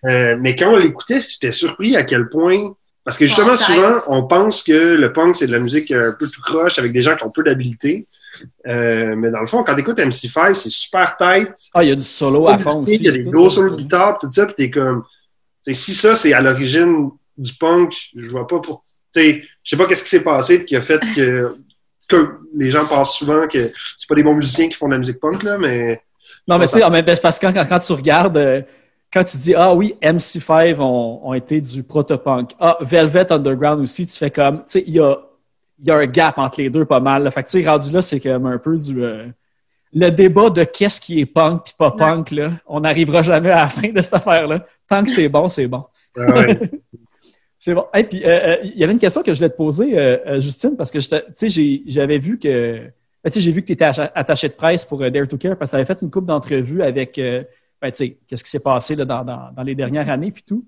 Euh, mais quand on l'écoutait, j'étais surpris à quel point. Parce que justement, souvent, on pense que le punk, c'est de la musique un peu tout croche avec des gens qui ont peu d'habileté. Euh, mais dans le fond, quand tu écoutes MC5, c'est super tight. Ah, il y a du solo à fond aussi. Il y a des gros solos de guitare, tout ça, puis t'es comme. Si ça, c'est à l'origine du punk, je vois pas pour. Je sais pas qu'est-ce qui s'est passé qui a fait que que les gens pensent souvent que c'est pas des bons musiciens qui font de la musique punk, là, mais. Non, mais c'est parce que quand, tu regardes, euh, quand tu dis Ah oui, MC5 ont, été du proto-punk. Ah, Velvet Underground aussi, tu fais comme, tu sais, il y a, y a un gap entre les deux pas mal. Fait que, tu sais, rendu là, c'est comme un peu du. Euh, le débat de qu'est-ce qui est punk puis pas punk, là, on n'arrivera jamais à la fin de cette affaire-là. Tant que c'est bon, c'est bon. Ah c'est bon. Et puis, euh, euh, il y avait une question que je voulais te poser, euh, Justine, parce que j'avais vu que ben, j'ai vu que tu étais attaché de presse pour Dare to Care parce que tu avais fait une couple d'entrevues avec ben, qu'est-ce qui s'est passé là, dans, dans, les dernières années puis tout.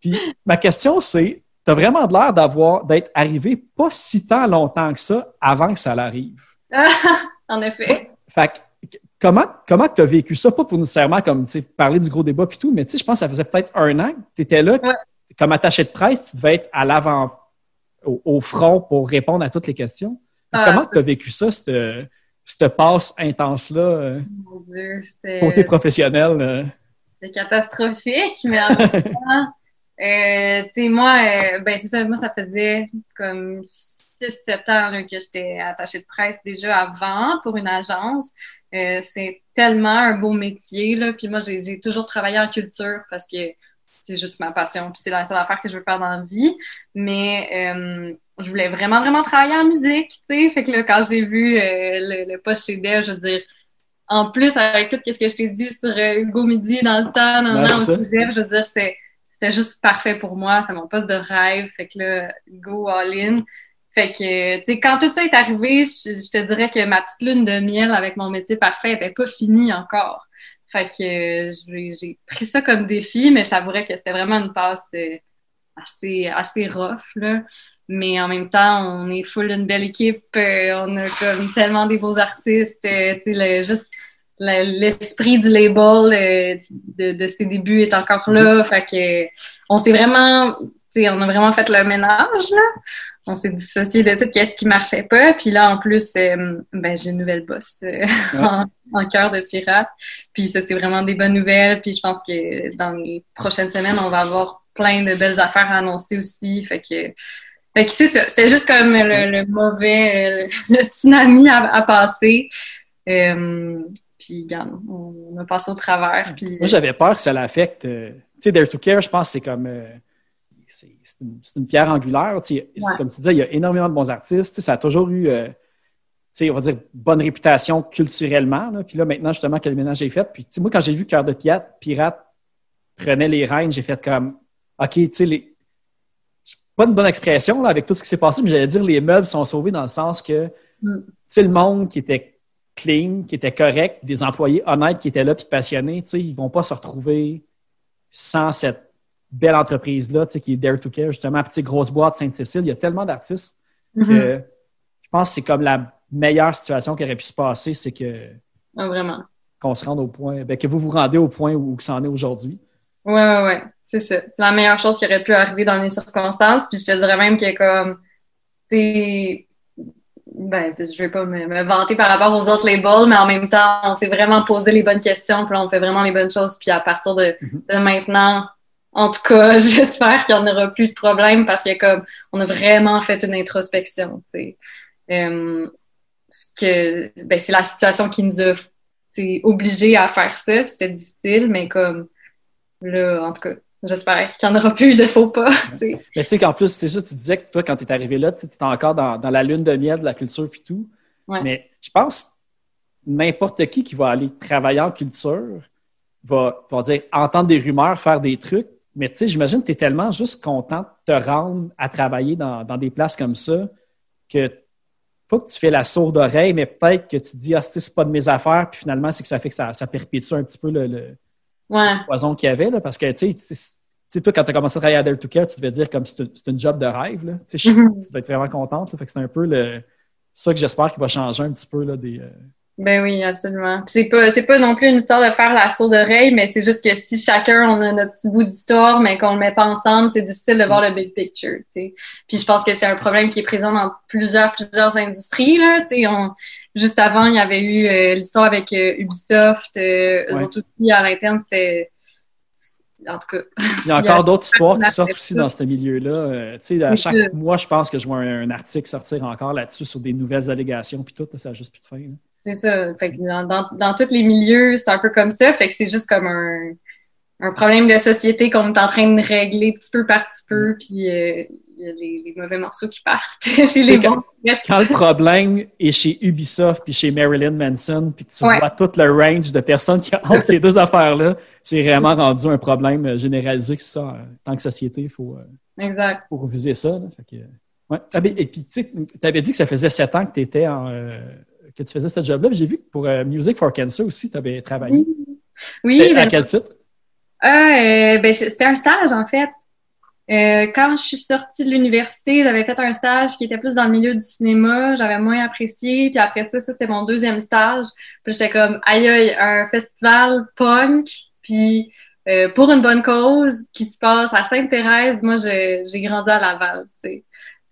Puis ma question, c'est tu as vraiment l'air d'avoir d'être arrivé pas si tant longtemps que ça avant que ça l'arrive. en effet. Fait comment comment tu as vécu ça? Pas pour nécessairement comme parler du gros débat puis tout, mais je pense que ça faisait peut-être un an que tu étais là. Comme attaché de presse, tu devais être à l'avant, au, front pour répondre à toutes les questions. Ah, comment tu as vécu ça, cette, cette passe intense-là? Euh, Mon Dieu, c'était. Côté professionnel. Euh? C'était catastrophique, mais en même temps. Euh, tu sais, moi, euh, ben c'est ça, moi, ça faisait comme 6-7 ans que j'étais attachée de presse déjà avant pour une agence. Euh, c'est tellement un beau métier, là. Puis moi, j'ai toujours travaillé en culture parce que c'est juste ma passion. Puis c'est la seule affaire que je veux faire dans la vie. Mais euh, je voulais vraiment, vraiment travailler en musique, sais. Fait que là, quand j'ai vu le, le poste chez Dell, je veux dire, en plus, avec tout ce que je t'ai dit sur Hugo Midi dans le temps, non, non, je veux dire, c'est c'était juste parfait pour moi. C'est mon poste de rêve. Fait que là, go all in. Fait que, tu sais, quand tout ça est arrivé, je, te dirais que ma petite lune de miel avec mon métier parfait n'était pas finie encore. Fait que j'ai pris ça comme défi, mais j'avouerais que c'était vraiment une passe euh, assez, assez rough, là. Mais en même temps, on est full d'une belle équipe. Euh, on a comme tellement des beaux artistes. Euh, tu sais, juste l'esprit du label de, de, ses débuts est encore là. Fait que on s'est vraiment, on a vraiment fait le ménage là. On s'est dissocié de tout ce qui marchait pas. Puis là, en plus, euh, ben, j'ai une nouvelle boss euh, en, cœur de pirate. Puis ça, c'est vraiment des bonnes nouvelles. Puis je pense que dans les prochaines semaines, on va avoir plein de belles affaires à annoncer aussi. Fait que fait que c'est ça. C'était juste comme le, mauvais, le, tsunami à, passer. Puis, on, a passé au travers. Moi, j'avais peur que ça l'affecte. Euh, tu sais, Dare to Care, je pense c'est comme. C'est une, pierre angulaire. Comme tu disais, il y a énormément de bons artistes. Ça a toujours eu, euh, on va dire, bonne réputation culturellement. Puis là, maintenant, justement, que le ménage est fait. Puis, moi, quand j'ai vu Cœur de Pirate, Pirate prenait les rênes, j'ai fait comme, OK, tu sais, les... pas une bonne expression là, avec tout ce qui s'est passé, mais j'allais dire les meubles sont sauvés dans le sens que, mm. tu sais, le monde qui était clean, qui était correct, des employés honnêtes qui étaient là puis passionnés, ils ne vont pas se retrouver sans cette belle entreprise-là, qui est Dare to Care, justement, petite grosse boîte Sainte-Cécile. Il y a tellement d'artistes que mm-hmm. je pense que c'est comme la meilleure situation qui aurait pu se passer, c'est que. Ah, vraiment. Qu'on se rende au point, ben, que vous vous rendez au point où, où ça en est aujourd'hui. Oui, oui, oui. C'est ça. C'est la meilleure chose qui aurait pu arriver dans les circonstances. Puis je te dirais même que comme, tu ben, je vais pas me, vanter par rapport aux autres labels, mais en même temps, on s'est vraiment posé les bonnes questions, puis on fait vraiment les bonnes choses, puis à partir de, mhm. maintenant, en tout cas, j'espère qu'il n'y en aura plus de problème parce que comme on a vraiment fait une introspection. Euh, que ben, c'est la situation qui nous a obligés à faire ça. C'était difficile, mais comme là, en tout cas, J'espère qu'il n'y en aura plus de faux pas. Mais tu sais qu'en plus, c'est ça, tu disais que toi, quand tu es arrivé là, tu étais encore dans, la lune de miel de la culture puis tout. Mais je pense n'importe qui qui va aller travailler en culture va, va dire entendre des rumeurs, faire des trucs. Mais tu sais, j'imagine que tu es tellement juste content de te rendre à travailler dans, des places comme ça que pas que tu fais la sourde oreille, mais peut-être que tu te dis, ah, c'est pas de mes affaires, puis finalement, c'est que ça fait que ça, ça perpétue un petit peu le, poison qu'il y avait. Là, parce que, tu sais, toi, quand tu as commencé à travailler à Dare to Care, tu devais dire comme c'est un job de rêve. Là. Mm-hmm. Tu dois être vraiment contente. Là, fait que c'est un peu le, ça que j'espère qu'il va changer un petit peu là, des. Euh, ben oui, absolument. C'est pas, c'est pas non plus une histoire de faire la sourde oreille, mais c'est juste que si chacun on a notre petit bout d'histoire, mais qu'on le met pas ensemble, c'est difficile de voir le big picture. Puis je pense que c'est un problème qui est présent dans plusieurs, plusieurs industries. Là, on, juste avant, il y avait eu euh, l'histoire avec euh, Ubisoft. Euh, eux autres aussi, à l'interne, c'était. En tout cas. Il y a encore d'autres histoires qui sortent aussi dans ce milieu-là. sais, à chaque mois, je pense que je vois un, article sortir encore là-dessus sur des nouvelles allégations, puis tout, ça n'a juste plus de fin. C'est ça. Fait que dans, dans, tous les milieux, c'est un peu comme ça. Fait que c'est juste comme un un problème de société qu'on est en train de régler petit peu par petit peu, puis euh, il y a les, mauvais morceaux qui partent. puis les quand, quand, le problème est chez Ubisoft puis chez Marilyn Manson, puis tu vois tout le range de personnes qui ont ces deux affaires-là, c'est vraiment rendu un problème généralisé que ça. En tant que société, il faut, exact. faut reviser ça. ouais. Ah, et puis, tu avais dit que ça faisait sept ans que tu étais en, que tu faisais ce job-là. J'ai vu que pour Music for Cancer aussi, tu avais travaillé. Oui. à ben, quel titre? Euh, ben, c'était un stage, en fait. Euh, quand je suis sortie de l'université, j'avais fait un stage qui était plus dans le milieu du cinéma. J'avais moins apprécié. Puis après ça, ça c'était mon deuxième stage. Puis j'étais comme, aïe aïe, un festival punk. Puis euh, pour une bonne cause qui se passe à Sainte-Thérèse. Moi, j'ai grandi à Laval, tu sais.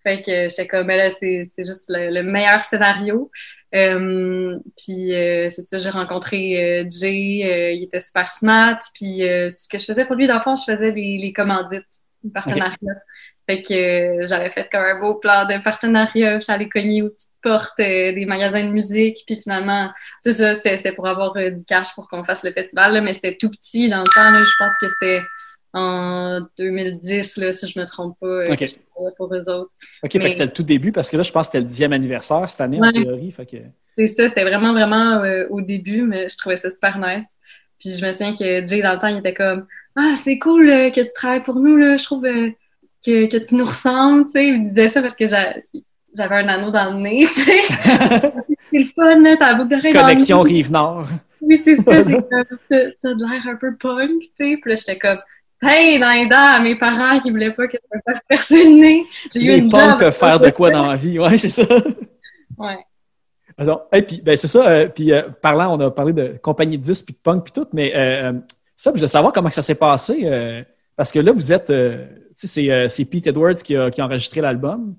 Fait que j'étais comme, ben là, c'est juste le, meilleur scénario. Euh, puis euh, c'est ça, j'ai rencontré euh, Jay, il était super smart. Puis ce que je faisais pour lui, dans le fond, je faisais les, les commandites, les partenariats. Fait que j'avais fait comme un beau plan de partenariat. J'allais cogner aux petites portes des magasins de musique. Puis finalement, c'est ça, c'était pour avoir du cash pour qu'on fasse le festival. Là, mais c'était tout petit dans le temps. Là, je pense que c'était en 2010, là, si je ne me trompe pas, euh, pour eux autres. OK, fait c'était le tout début, parce que là, je pense que c'était le dixième anniversaire cette année, en théorie. C'est ça, c'était vraiment, vraiment euh, au début, mais je trouvais ça super nice. Puis je me souviens que Jay, dans le temps, il était comme « Ah, c'est cool euh, que tu travailles pour nous, là. je trouve que, que, tu nous ressembles. » Tu sais, il disait ça parce que j'avais un anneau dans le nez, tu sais. c'est le fun, là, t'as la boucle d'oreille Connexion Rive-Nord. Oui, c'est ça, t'as de l'air un peu punk, tu sais. Puis là, j'étais comme Hey, dans les dents à mes parents qui voulaient pas que je me fasse percer le nez. J'ai eu une peuvent faire de quoi dans la vie, ouais, c'est ça. Ouais. Alors, et puis, ben, c'est ça. Euh, puis, euh, parlant, on a parlé de compagnie de disques, puis de punk, puis tout, mais euh, ça, je voulais savoir comment ça s'est passé. parce que là, vous êtes, c'est Pete Edwards qui a, qui a enregistré l'album.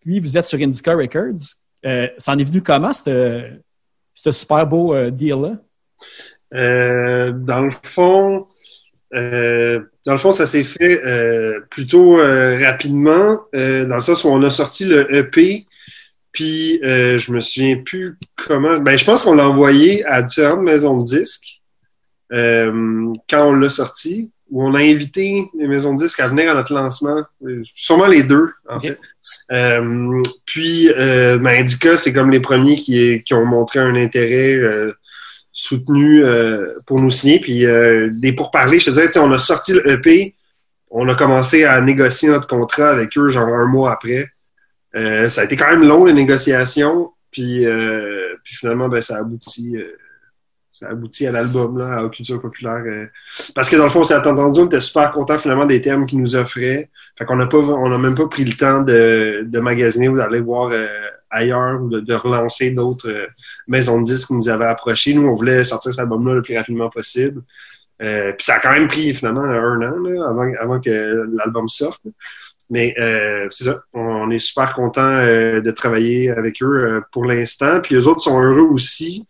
Puis, vous êtes sur Indica Records. ça en est venu comment, ce super beau deal-là? dans le fond, euh, dans le fond, ça s'est fait euh, plutôt euh, rapidement, dans le sens où on a sorti le EP, puis je me souviens plus comment. Ben, je pense qu'on l'a envoyé à différentes maisons de disques quand on l'a sorti, où on a invité les maisons de disques à venir à notre lancement, sûrement les deux, en fait. puis, ben, Indica, c'est comme les premiers qui, qui ont montré un intérêt soutenu euh, pour nous signer. Puis euh, des pourparlers, je te dirais, on a sorti le EP, on a commencé à négocier notre contrat avec eux genre un mois après. Euh, ça a été quand même long, les négociations. Puis, puis finalement, ben, ça a abouti. ça a abouti à l'album, là, à Culture Populaire. parce que dans le fond, on s'est entendu, on était super content finalement des thèmes qu'ils nous offraient. Fait qu'on n'a pas, on même pas pris le temps de, de magasiner ou d'aller voir ailleurs, de, de relancer d'autres euh, maisons de disques qui nous avaient approchés. Nous, on voulait sortir cet album-là le plus rapidement possible. Euh, puis ça a quand même pris finalement un an avant, avant que l'album sorte. Mais euh, c'est ça, on est super content de travailler avec eux pour l'instant. Puis les autres sont heureux aussi,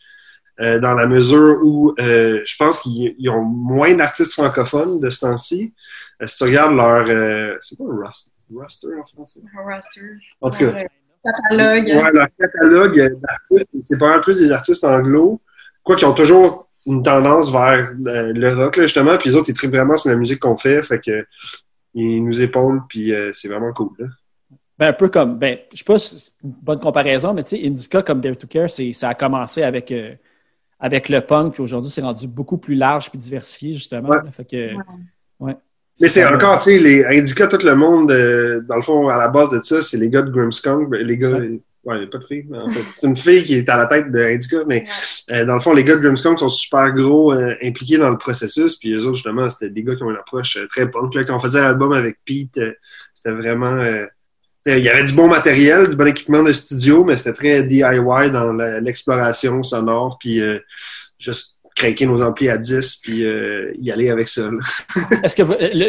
dans la mesure où je pense qu'ils ont moins d'artistes francophones de ce temps-ci. si tu regardes leur... c'est quoi un roster, en français? Un roster. En tout cas, catalogue. Ouais, leur catalogue d'artistes, c'est pas un peu des artistes anglo, quoi qu'ils ont toujours une tendance vers euh, le rock, justement, puis les autres, ils traitent vraiment sur la musique qu'on fait, fait que ils nous épaulent, puis euh, c'est vraiment cool. Ben, un peu comme, ben, je sais pas si une bonne comparaison, mais tu sais, Indica comme Dare to Care, ça a commencé avec, euh, avec le punk, puis aujourd'hui, c'est rendu beaucoup plus large puis diversifié, justement. fait que, ouais. Mais c'est encore, tu sais, les Indica, tout le monde, euh, dans le fond, à la base de ça, c'est les gars de Grimmskunk. Ben, les gars, ouais, il n'y a pas de fille, en fait. C'est une fille qui est à la tête de Indica, mais euh, dans le fond, les gars de Grimmskunk sont super gros euh, impliqués dans le processus. Puis eux autres, justement, c'était des gars qui ont une approche très punk. Là, quand on faisait l'album avec Pete, c'était vraiment. il y avait du bon matériel, du bon équipement de studio, mais c'était très DIY dans l'exploration sonore. Puis juste craquer nos amplis à 10 puis euh, y aller avec ça. est-ce que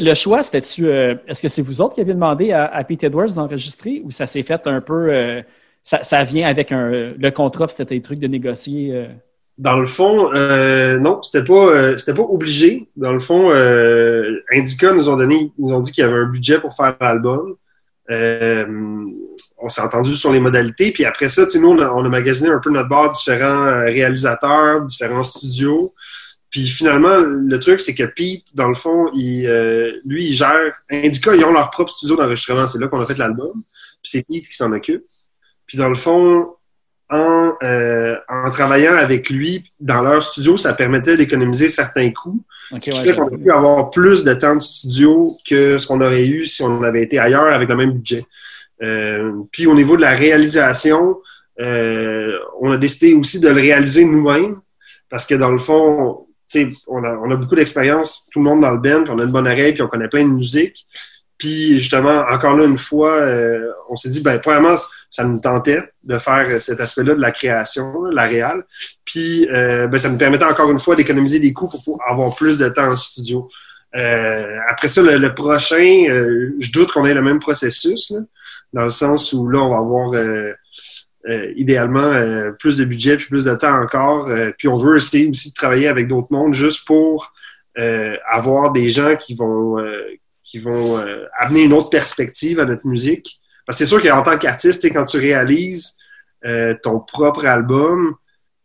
le, choix, c'était-tu. Euh, est-ce que c'est vous autres qui avez demandé à, Pete Edwards d'enregistrer ou ça s'est fait un peu. Euh, ça, vient avec un, le contrat, c'était des trucs de négocier? Dans le fond, non, c'était pas, c'était pas obligé. Dans le fond, Indica nous ont donné, nous ont dit qu'il y avait un budget pour faire l'album on s'est entendu sur les modalités. Puis après ça, nous, on a, on a, magasiné un peu notre bord différents euh, réalisateurs, différents studios. Puis finalement, le truc, c'est que Pete, dans le fond, il, euh, lui, il gère. Indica, ils ont leur propre studio d'enregistrement. C'est là qu'on a fait l'album. Puis c'est Pete qui s'en occupe. Puis dans le fond, en, euh, en travaillant avec lui dans leur studio, ça permettait d'économiser certains coûts. ce qui fait qu'on a pu avoir plus de temps de studio que ce qu'on aurait eu si on avait été ailleurs avec le même budget. Euh, puis au niveau de la réalisation, euh, on a décidé aussi de le réaliser nous-mêmes parce que dans le fond, on a, on a beaucoup d'expérience, tout le monde dans le band, puis on a une bonne oreille, puis on connaît plein de musique. Puis justement, encore là, une fois, euh, on s'est dit, ben, premièrement, ça nous tentait de faire cet aspect-là de la création, la réelle. Puis euh, ben, ça nous permettait encore une fois d'économiser des coûts pour, avoir plus de temps en studio. Euh, après ça, le, prochain, je doute qu'on ait le même processus, dans le sens où là, on va avoir euh, idéalement euh, plus de budget puis plus de temps encore. Euh, puis on veut essayer aussi de travailler avec d'autres mondes juste pour avoir des gens qui vont qui vont amener une autre perspective à notre musique. Parce que c'est sûr qu'en tant qu'artiste, quand tu réalises ton propre album,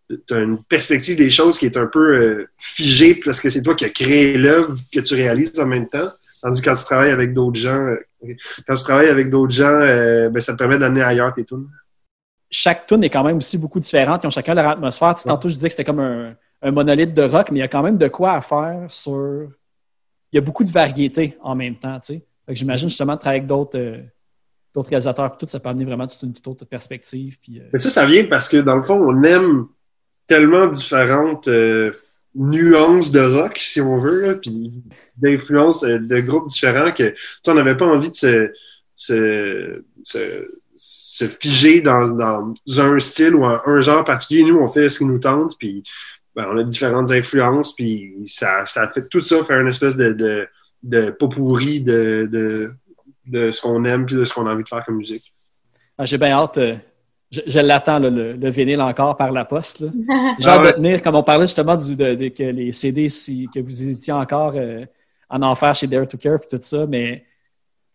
tu as une perspective des choses qui est un peu figée parce que c'est toi qui as créé l'œuvre que tu réalises en même temps. Tandis que quand tu travailles avec d'autres gens, quand tu travailles avec d'autres gens, ben, ça te permet d'amener ailleurs tes tunes chaque tune est quand même aussi beaucoup différente. Ils ont chacun leur atmosphère. Tantôt, je disais que c'était comme un, monolithe de rock, mais il y a quand même de quoi à faire sur. Il y a beaucoup de variétés en même temps. J'imagine justement de travailler avec d'autres. Euh, d'autres réalisateurs, tout, ça peut amener vraiment toute une toute autre perspective. Puis, euh, Mais ça, ça vient parce que dans le fond, on aime tellement différentes euh, nuances de rock, si on veut, puis d'influences de groupes différents que on n'avait pas envie de se figer dans, un style ou un, genre particulier. Nous, on fait ce qui nous tente, puis ben, on a différentes influences, puis ça, fait tout ça faire une espèce de, de, de pourri de, de, de ce qu'on aime puis de ce qu'on a envie de faire comme musique. Ah, j'ai bien hâte. Euh, je, l'attends, le, le, vinyle encore par la poste. J'ai hâte ah de tenir, comme on parlait justement du, de, que les CD, si, que vous étiez encore euh, en enfer chez Dare to Care et tout ça, mais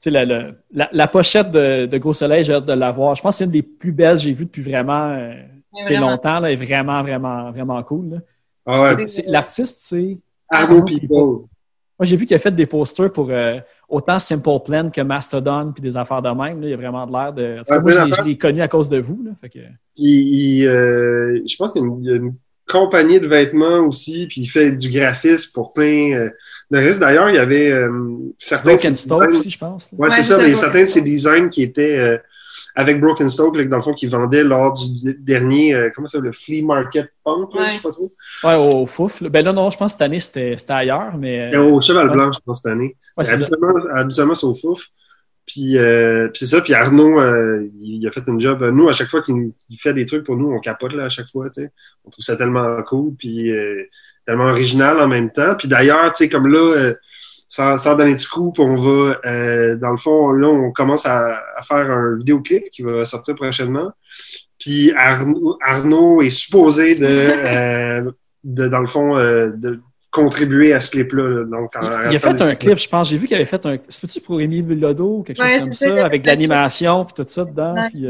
la, la, la, pochette de, de Gros Soleil, j'ai hâte de la voir. Je pense que c'est une des plus belles que j'ai vues depuis vraiment, euh, longtemps. Là, est vraiment, vraiment, vraiment cool. Ah l'artiste, c'est. Arnaud People. Moi, j'ai vu qu'il a fait des posters pour euh, autant Simple Plan que Mastodon puis des affaires de même. Là. Il a vraiment de l'air de. moi, je l'ai connu à cause de vous. Là, fait que... euh, je pense qu'il y a une, compagnie de vêtements aussi, puis il fait du graphisme pour plein. Euh, le reste, d'ailleurs, il y avait euh, certains. Broken Stoke aussi, je pense. Oui, c'est ça, mais certains de ces designs qui étaient euh, avec Broken Stoke, dans le fond, qui vendaient lors du dernier, euh, comment ça le Flea Market Punk, là, ouais. je sais pas trop. Ouais, au Fouf. Ben là, non, je pense que cette année, c'était ailleurs, mais. au Cheval Blanc, je pense, cette année. Ouais, habituellement, c'est au Fouf. Puis, euh, puis c'est ça, puis Arnaud, il, a fait une job. Nous, à chaque fois qu'il fait des trucs pour nous, on capote là, à chaque fois. Tu sais. On trouve ça tellement cool. Puis tellement original en même temps. Puis d'ailleurs, tu sais, comme là, euh, sans, sans, donner de coup, on va, euh, dans le fond, là, on commence à, faire un vidéoclip qui va sortir prochainement. Puis Arnaud, Arnaud est supposé de, euh, de dans le fond, de contribuer à ce clip-là. Donc, il, a fait un clip, je pense. J'ai vu qu'il avait fait un. C'est-tu pour Émile Bilodeau ou quelque chose comme ça, avec de l'animation puis tout ça dedans? puis,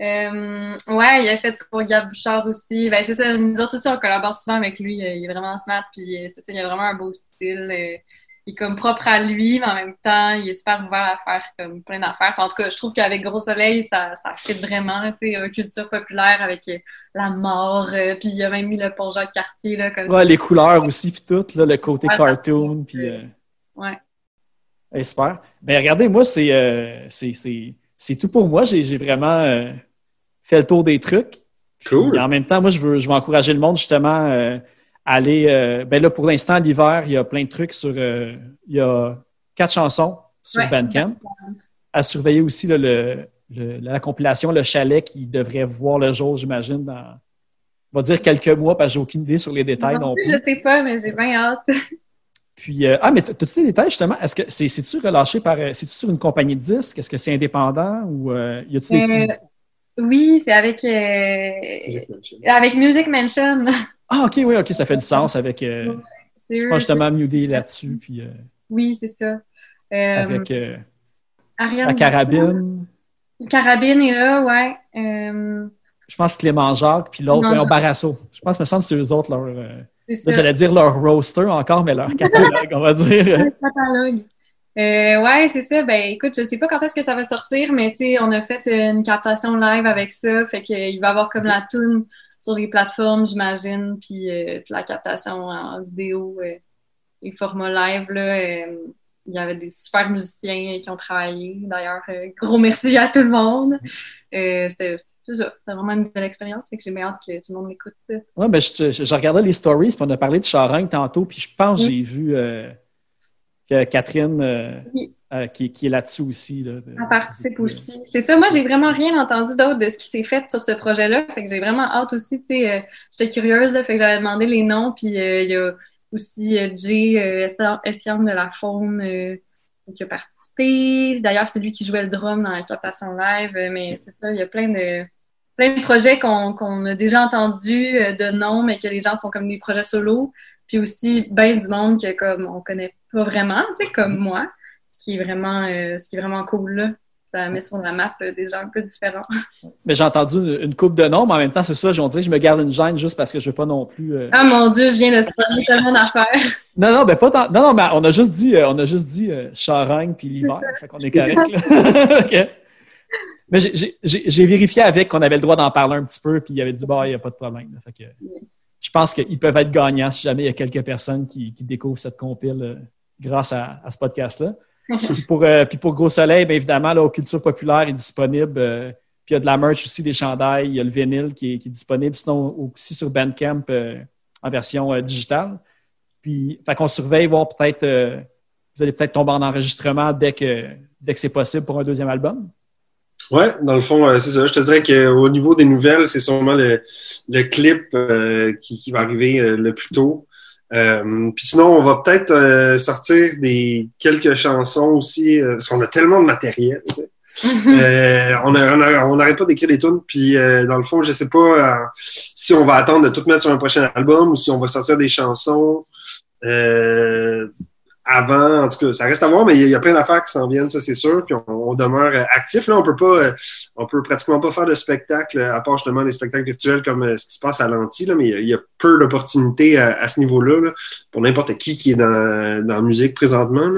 euh, ouais, il a fait pour Gab Bouchard aussi. Ben, c'est ça, nous autres aussi, on collabore souvent avec lui. Il est vraiment smart, puis euh, c'est ça, il a vraiment un beau style. Euh, il est comme propre à lui, mais en même temps, il est super ouvert à faire comme plein d'affaires. En tout cas, je trouve qu'avec Gros Soleil, ça, ça fit vraiment, tu sais, culture populaire avec la mort, puis il a même mis le pont de quartier là, comme Ouais, les couleurs aussi, puis tout, là, le côté cartoon, puis... Ouais. super. Ben, regardez, moi, c'est... c'est c'est tout pour moi. J'ai vraiment euh, fait le tour des trucs. Cool. Et en même temps, moi, je veux, je veux encourager le monde justement euh, à aller. Euh, ben là, pour l'instant, l'hiver, il y a plein de trucs sur. il y a quatre chansons sur Bandcamp. À surveiller aussi le, la compilation Le Chalet qui devrait voir le jour, j'imagine, dans. On va dire quelques mois parce que j'ai aucune idée sur les détails non, plus. Je sais pas, mais j'ai bien hâte. Puis, euh, ah, mais tu as tous les détails, justement? Est-ce que c'est-tu relâché par. Euh, c'est-tu sur une compagnie de disques? Est-ce que c'est indépendant ou euh, y a-t-il Oui, c'est avec. avec Music Mansion. Ah, OK, oui, OK, ça fait du sens avec. je pense justement Mewdy là-dessus. Puis, oui, c'est ça. avec la carabine. Carabine est là, ouais. Je pense Clément Jacques, puis l'autre, Barasso. Je pense, me semble que c'est eux autres, leur J'allais dire leur roster encore, mais leur catalogue, on va dire. catalogue. Euh, ouais, c'est ça. Ben, écoute, je sais pas quand est-ce que ça va sortir, mais tu sais, on a fait une captation live avec ça, fait qu'il va y avoir comme la tune sur les plateformes, j'imagine, puis euh, la captation en vidéo euh, et format live là. Euh, il y avait des super musiciens qui ont travaillé. D'ailleurs, gros merci à tout le monde. C'était C'était vraiment une belle expérience, fait que j'ai hâte que tout le monde l'écoute. Ouais, ben, je, je, regardais les stories, puis on a parlé de Charing tantôt, puis je pense que j'ai vu que Catherine, euh, euh, qui, est là-dessus aussi. Là, Elle participe aussi. C'est ça, moi, j'ai vraiment rien entendu d'autre de ce qui s'est fait sur ce projet-là. Fait que j'ai vraiment hâte aussi, tu sais, euh, j'étais curieuse, là, fait que j'avais demandé les noms, puis il y a aussi Jay Essian de la Faune qui a participé. D'ailleurs, c'est lui qui jouait le drum dans la captation live, mais c'est ça, il y a plein de plein de projets qu'on a déjà entendus de noms, mais que les gens font comme des projets solo. Puis aussi, ben du monde que comme on connaît pas vraiment, tu sais, comme moi, ce qui est vraiment, euh, ce qui est vraiment cool là. Ça met sur la map euh, des gens un peu différents. Mais j'ai entendu une, coupe de noms, mais en même temps, c'est ça, j'en dirais je me garde une gêne juste parce que je veux pas non plus. Euh, ah mon Dieu, je viens de se parler tellement d'affaires. Non, non, mais pas tant. Non, non, mais on a juste dit, on a juste dit Charogne puis l'hiver. fait qu'on est correct. Mais j'ai vérifié avec qu'on avait le droit d'en parler un petit peu, puis il avait dit, bah, il n'y a pas de problème. Fait que, je pense qu'ils peuvent être gagnants si jamais il y a quelques personnes qui, découvrent cette compile euh, grâce à, ce podcast-là. Puis, pour, euh, puis pour Gros Soleil, bien évidemment, là, Culture Populaire est disponible. Euh, puis il y a de la merch aussi, des chandails, il y a le vinyle qui est, disponible, sinon aussi sur Bandcamp en version digitale. Puis, fait qu'on surveille, voir peut-être, vous allez peut-être tomber en enregistrement dès que, dès que c'est possible pour un deuxième album. Ouais, dans le fond, euh, c'est ça. Je te dirais qu'au niveau des nouvelles, c'est sûrement le, clip euh, qui, va arriver euh, le plus tôt. Puis sinon, on va peut-être sortir des quelques chansons aussi, parce qu'on a tellement de matériel. on n'arrête pas d'écrire des tunes, puis dans le fond, je sais pas si on va attendre de tout mettre sur un prochain album ou si on va sortir des chansons avant, en tout cas, ça reste à voir, mais il y, a plein d'affaires qui s'en viennent, ça c'est sûr, puis on, demeure euh, actif. Là, on peut pas, euh, on peut pratiquement pas faire de spectacle, à part justement les spectacles virtuels comme euh, ce qui se passe à l'anti, mais il y, a peu d'opportunités à, ce niveau-là, pour n'importe qui qui est dans, dans la musique présentement.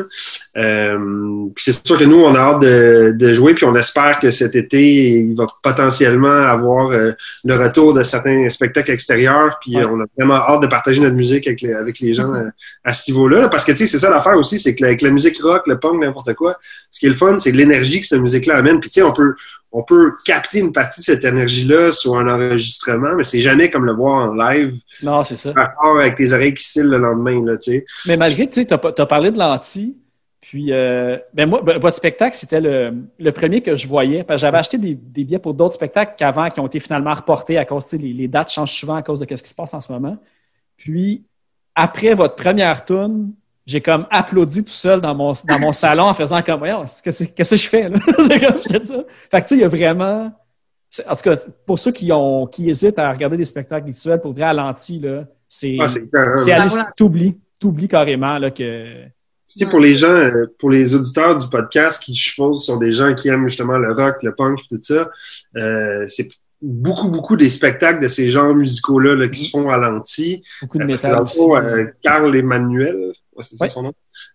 Euh, c'est sûr que nous, on a hâte de, de, jouer, puis on espère que cet été, il va potentiellement avoir le retour de certains spectacles extérieurs, puis on a vraiment hâte de partager notre musique avec les, avec les gens mm-hmm. à, ce niveau-là, parce que tu sais, c'est ça l'affaire aussi, c'est que avec la musique rock, le punk, n'importe quoi, ce qui est le fun, c'est l'énergie que cette musique-là amène. Puis tu sais, on peut, on peut capter une partie de cette énergie-là sur un enregistrement, mais c'est jamais comme le voir en live. Non, c'est ça. Avec tes oreilles qui cillent le lendemain, là, tu sais. Mais malgré, tu sais, as, parlé de l'anti, puis, euh, ben moi, ben, votre spectacle, c'était le, le, premier que je voyais. Parce que j'avais acheté des, des, billets pour d'autres spectacles qu'avant, qui ont été finalement reportés à cause, les, les dates changent souvent à cause de ce qui se passe en ce moment. Puis, après votre première tune, j'ai comme applaudi tout seul dans mon, dans mon salon en faisant comme, voyons, qu'est-ce que je fais, là? c'est comme, je fais ça. Fait que, tu sais, il y a vraiment, en tout cas, pour ceux qui ont, qui hésitent à regarder des spectacles virtuels, pour vrai, à l'anti, là, c'est, ah, c'est t'oublies, t'oublies carrément, là, que, tu sais, pour les gens, euh, pour les auditeurs du podcast qui, je suppose, sont des gens qui aiment justement le rock, le punk, tout ça, euh, c'est beaucoup, beaucoup des spectacles de ces genres musicaux-là là, qui se font à l'anti. Beaucoup de euh, métal aussi. Euh, Carl Emmanuel, c'est ça son nom,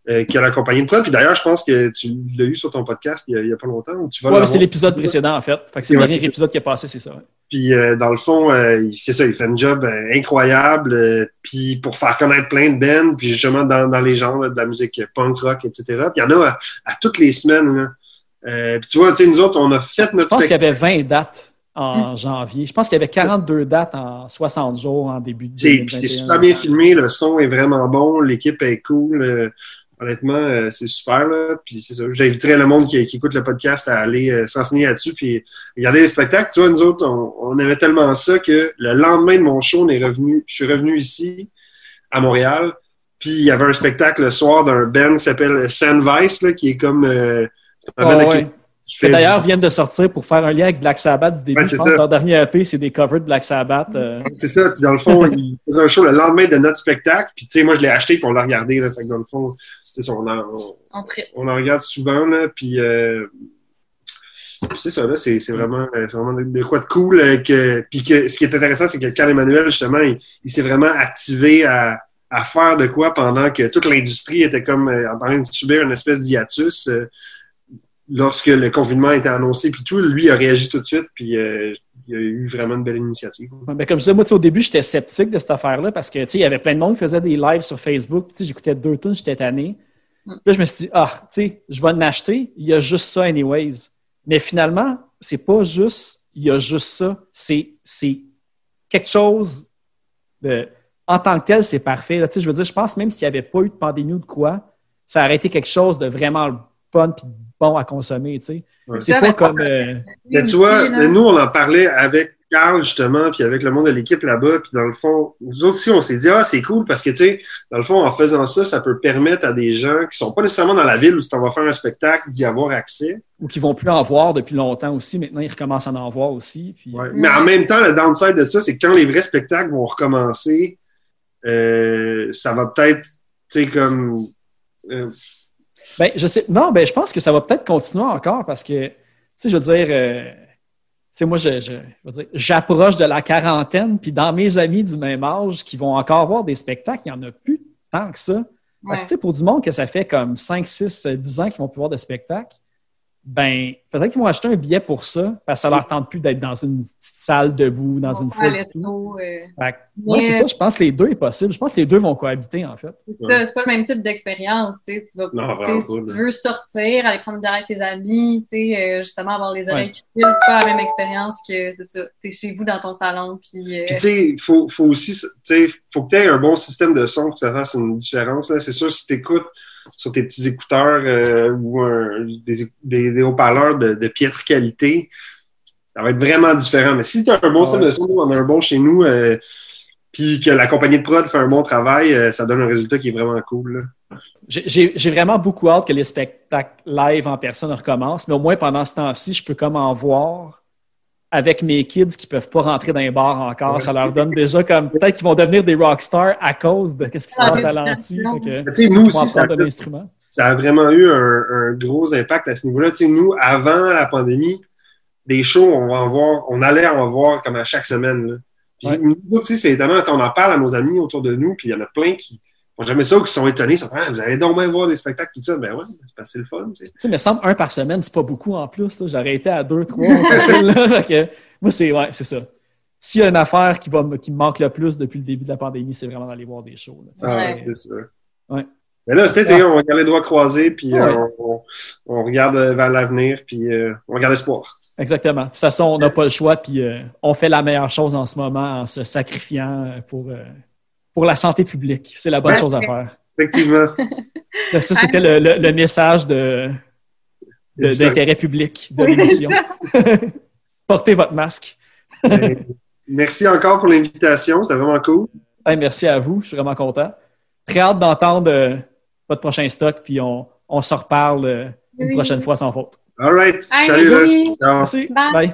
euh, qui a accompagné de toi. Puis d'ailleurs, je pense que tu l'as eu sur ton podcast il n'y a, pas longtemps. Ou tu vas c'est l'épisode précédent, en fait. fait c'est le dernier épisode qui est passé, c'est ça. Puis euh, dans le fond, euh, c'est ça, il fait un job incroyable. puis pour faire connaître plein de bands, puis justement dans, dans les genres de la musique punk rock, etc. Puis il y en a à, toutes les semaines. puis tu vois, tu sais, nous autres, on a fait notre. Je pense qu'il y avait 20 dates en janvier. Je pense qu'il y avait 42 dates en 60 jours en début de C'est super bien filmé, le son est vraiment bon, l'équipe est cool. Euh, honnêtement, euh, c'est super. Là. Puis c'est ça. J'inviterais le monde qui, écoute le podcast à aller euh, s'enseigner là-dessus puis regarder les spectacles. Tu vois, nous autres, on, aimait tellement ça que le lendemain de mon show, on est revenu, je suis revenu ici, à Montréal. Puis il y avait un spectacle le soir d'un band qui s'appelle Sandvice, là, qui est comme qui d'ailleurs viennent de sortir pour faire un lien avec Black Sabbath du début. je pense leur dernier EP, c'est des covers de Black Sabbath. Euh. C'est ça. Puis dans le fond, ils faisaient un show le lendemain de notre spectacle. Puis tu sais, moi, je l'ai acheté pour l'a regarder. Là. Fait que dans le fond, c'est ça, on en, on, regarde souvent. Là, puis euh, c'est ça, là, c'est vraiment, vraiment de quoi de cool. que, puis que ce qui est intéressant, c'est que Carl Emmanuel, justement, il, s'est vraiment activé à, à, faire de quoi pendant que toute l'industrie était comme en train de subir une espèce d'hiatus lorsque le confinement a été annoncé, puis tout, lui a réagi tout de suite, puis euh, il a eu vraiment une belle initiative. Ben, comme je disais, moi, au début, j'étais sceptique de cette affaire-là parce que il y avait plein de monde qui faisait des lives sur Facebook. J'écoutais deux tunes, j'étais tanné. Mm. Puis là, je me suis dit, ah, tu sais, je vais en acheter, il y a juste ça, anyways. Mais finalement, c'est pas juste, il y a juste ça. C'est quelque chose de. En tant que tel, c'est parfait. Là, je veux dire, je pense même s'il n'y avait pas eu de pandémie ou de quoi, ça aurait été quelque chose de vraiment fun puis bon à consommer, tu sais. C'est pas comme... Euh, mais tu vois, nous, on en parlait avec Carl, justement, puis avec le monde de l'équipe là-bas, puis dans le fond, nous autres aussi, on s'est dit, ah, c'est cool, parce que, tu sais, dans le fond, en faisant ça, ça peut permettre à des gens qui sont pas nécessairement dans la ville où tu vas faire un spectacle d'y avoir accès. Ou qui vont plus en voir depuis longtemps aussi. Maintenant, ils recommencent à en voir aussi. Puis... Mais en même temps, le downside de ça, c'est que quand les vrais spectacles vont recommencer, euh, ça va peut-être, tu sais, comme... Euh, ben, je sais. Non, ben, je pense que ça va peut-être continuer encore parce que, tu sais, je veux dire, euh, tu sais, moi, je, je, dire, j'approche de la quarantaine, puis dans mes amis du même âge qui vont encore voir des spectacles, il n'y en a plus tant que ça. Tu sais, pour du monde que ça fait comme 5, 6, 10 ans qu'ils vont plus voir de spectacles, ben peut-être qu'ils vont acheter un billet pour ça, parce que ça leur tente plus d'être dans une petite salle debout, dans une foule. Euh... Oui, c'est ça, je pense que les deux est possible. Je pense que les deux vont cohabiter, en fait. C'est c'est pas le même type d'expérience, tu sais. Tu vas, si tu veux sortir, aller prendre une bière avec tes amis, tu sais, euh, justement avoir les oreilles qui tissent, c'est pas la même expérience que, c'est ça, t'es chez vous dans ton salon, puis... Euh, puis tu sais, il faut, faut aussi, tu sais, faut que tu aies un bon système de son pour que ça fasse une différence, là. C'est sûr, si t'écoutes sur tes petits écouteurs euh, ou des, haut-parleurs de, piètre qualité, ça va être vraiment différent. Mais si tu as un bon système de son, on a un bon chez nous, euh, puis que la compagnie de prod fait un bon travail, euh, ça donne un résultat qui est vraiment cool. J'ai vraiment beaucoup hâte que les spectacles live en personne recommencent, mais au moins pendant ce temps-ci, je peux comme en voir avec mes kids qui peuvent pas rentrer dans les bars encore. Ça leur donne déjà comme peut-être qu'ils vont devenir des rockstars à cause de ce qui se passe à l'anti. nous aussi, ça, ça, a vraiment eu un, gros impact à ce niveau-là. Nous, avant la pandémie, des shows, on va en voir, on allait en voir comme à chaque semaine. Puis nous aussi, c'est étonnant. On en parle à nos amis autour de nous, puis il y en a plein qui jamais ça ou qui sont étonnés. Sont, ah, vous allez donc même voir des spectacles, tout ça. Ben ouais, c'est le fun. Tu sais, mais semble un par semaine, c'est pas beaucoup en plus. J'aurais été à deux, trois Moi, c'est ouais, c'est ça. S'il y a une affaire qui, va, qui me manque le plus depuis le début de la pandémie, c'est vraiment d'aller voir des shows. Là, ah, c'est sûr. Ouais. Mais là, cet été, on regarde les doigts croisés, puis euh, on, regarde vers l'avenir, puis euh, on regarde l'espoir. Exactement. De toute façon, on n'a pas le choix, puis euh, on fait la meilleure chose en ce moment en se sacrifiant pour pour la santé publique. C'est la bonne chose à faire. Effectivement. Ça, c'était le, message de, d'intérêt public de l'émission. Portez votre masque. Ben, merci encore pour l'invitation. C'était vraiment cool. merci à vous. Je suis vraiment content. Très hâte d'entendre euh, votre prochain stock, puis on, on se reparle euh, une prochaine fois sans faute. All right. Salut. Merci. Bye.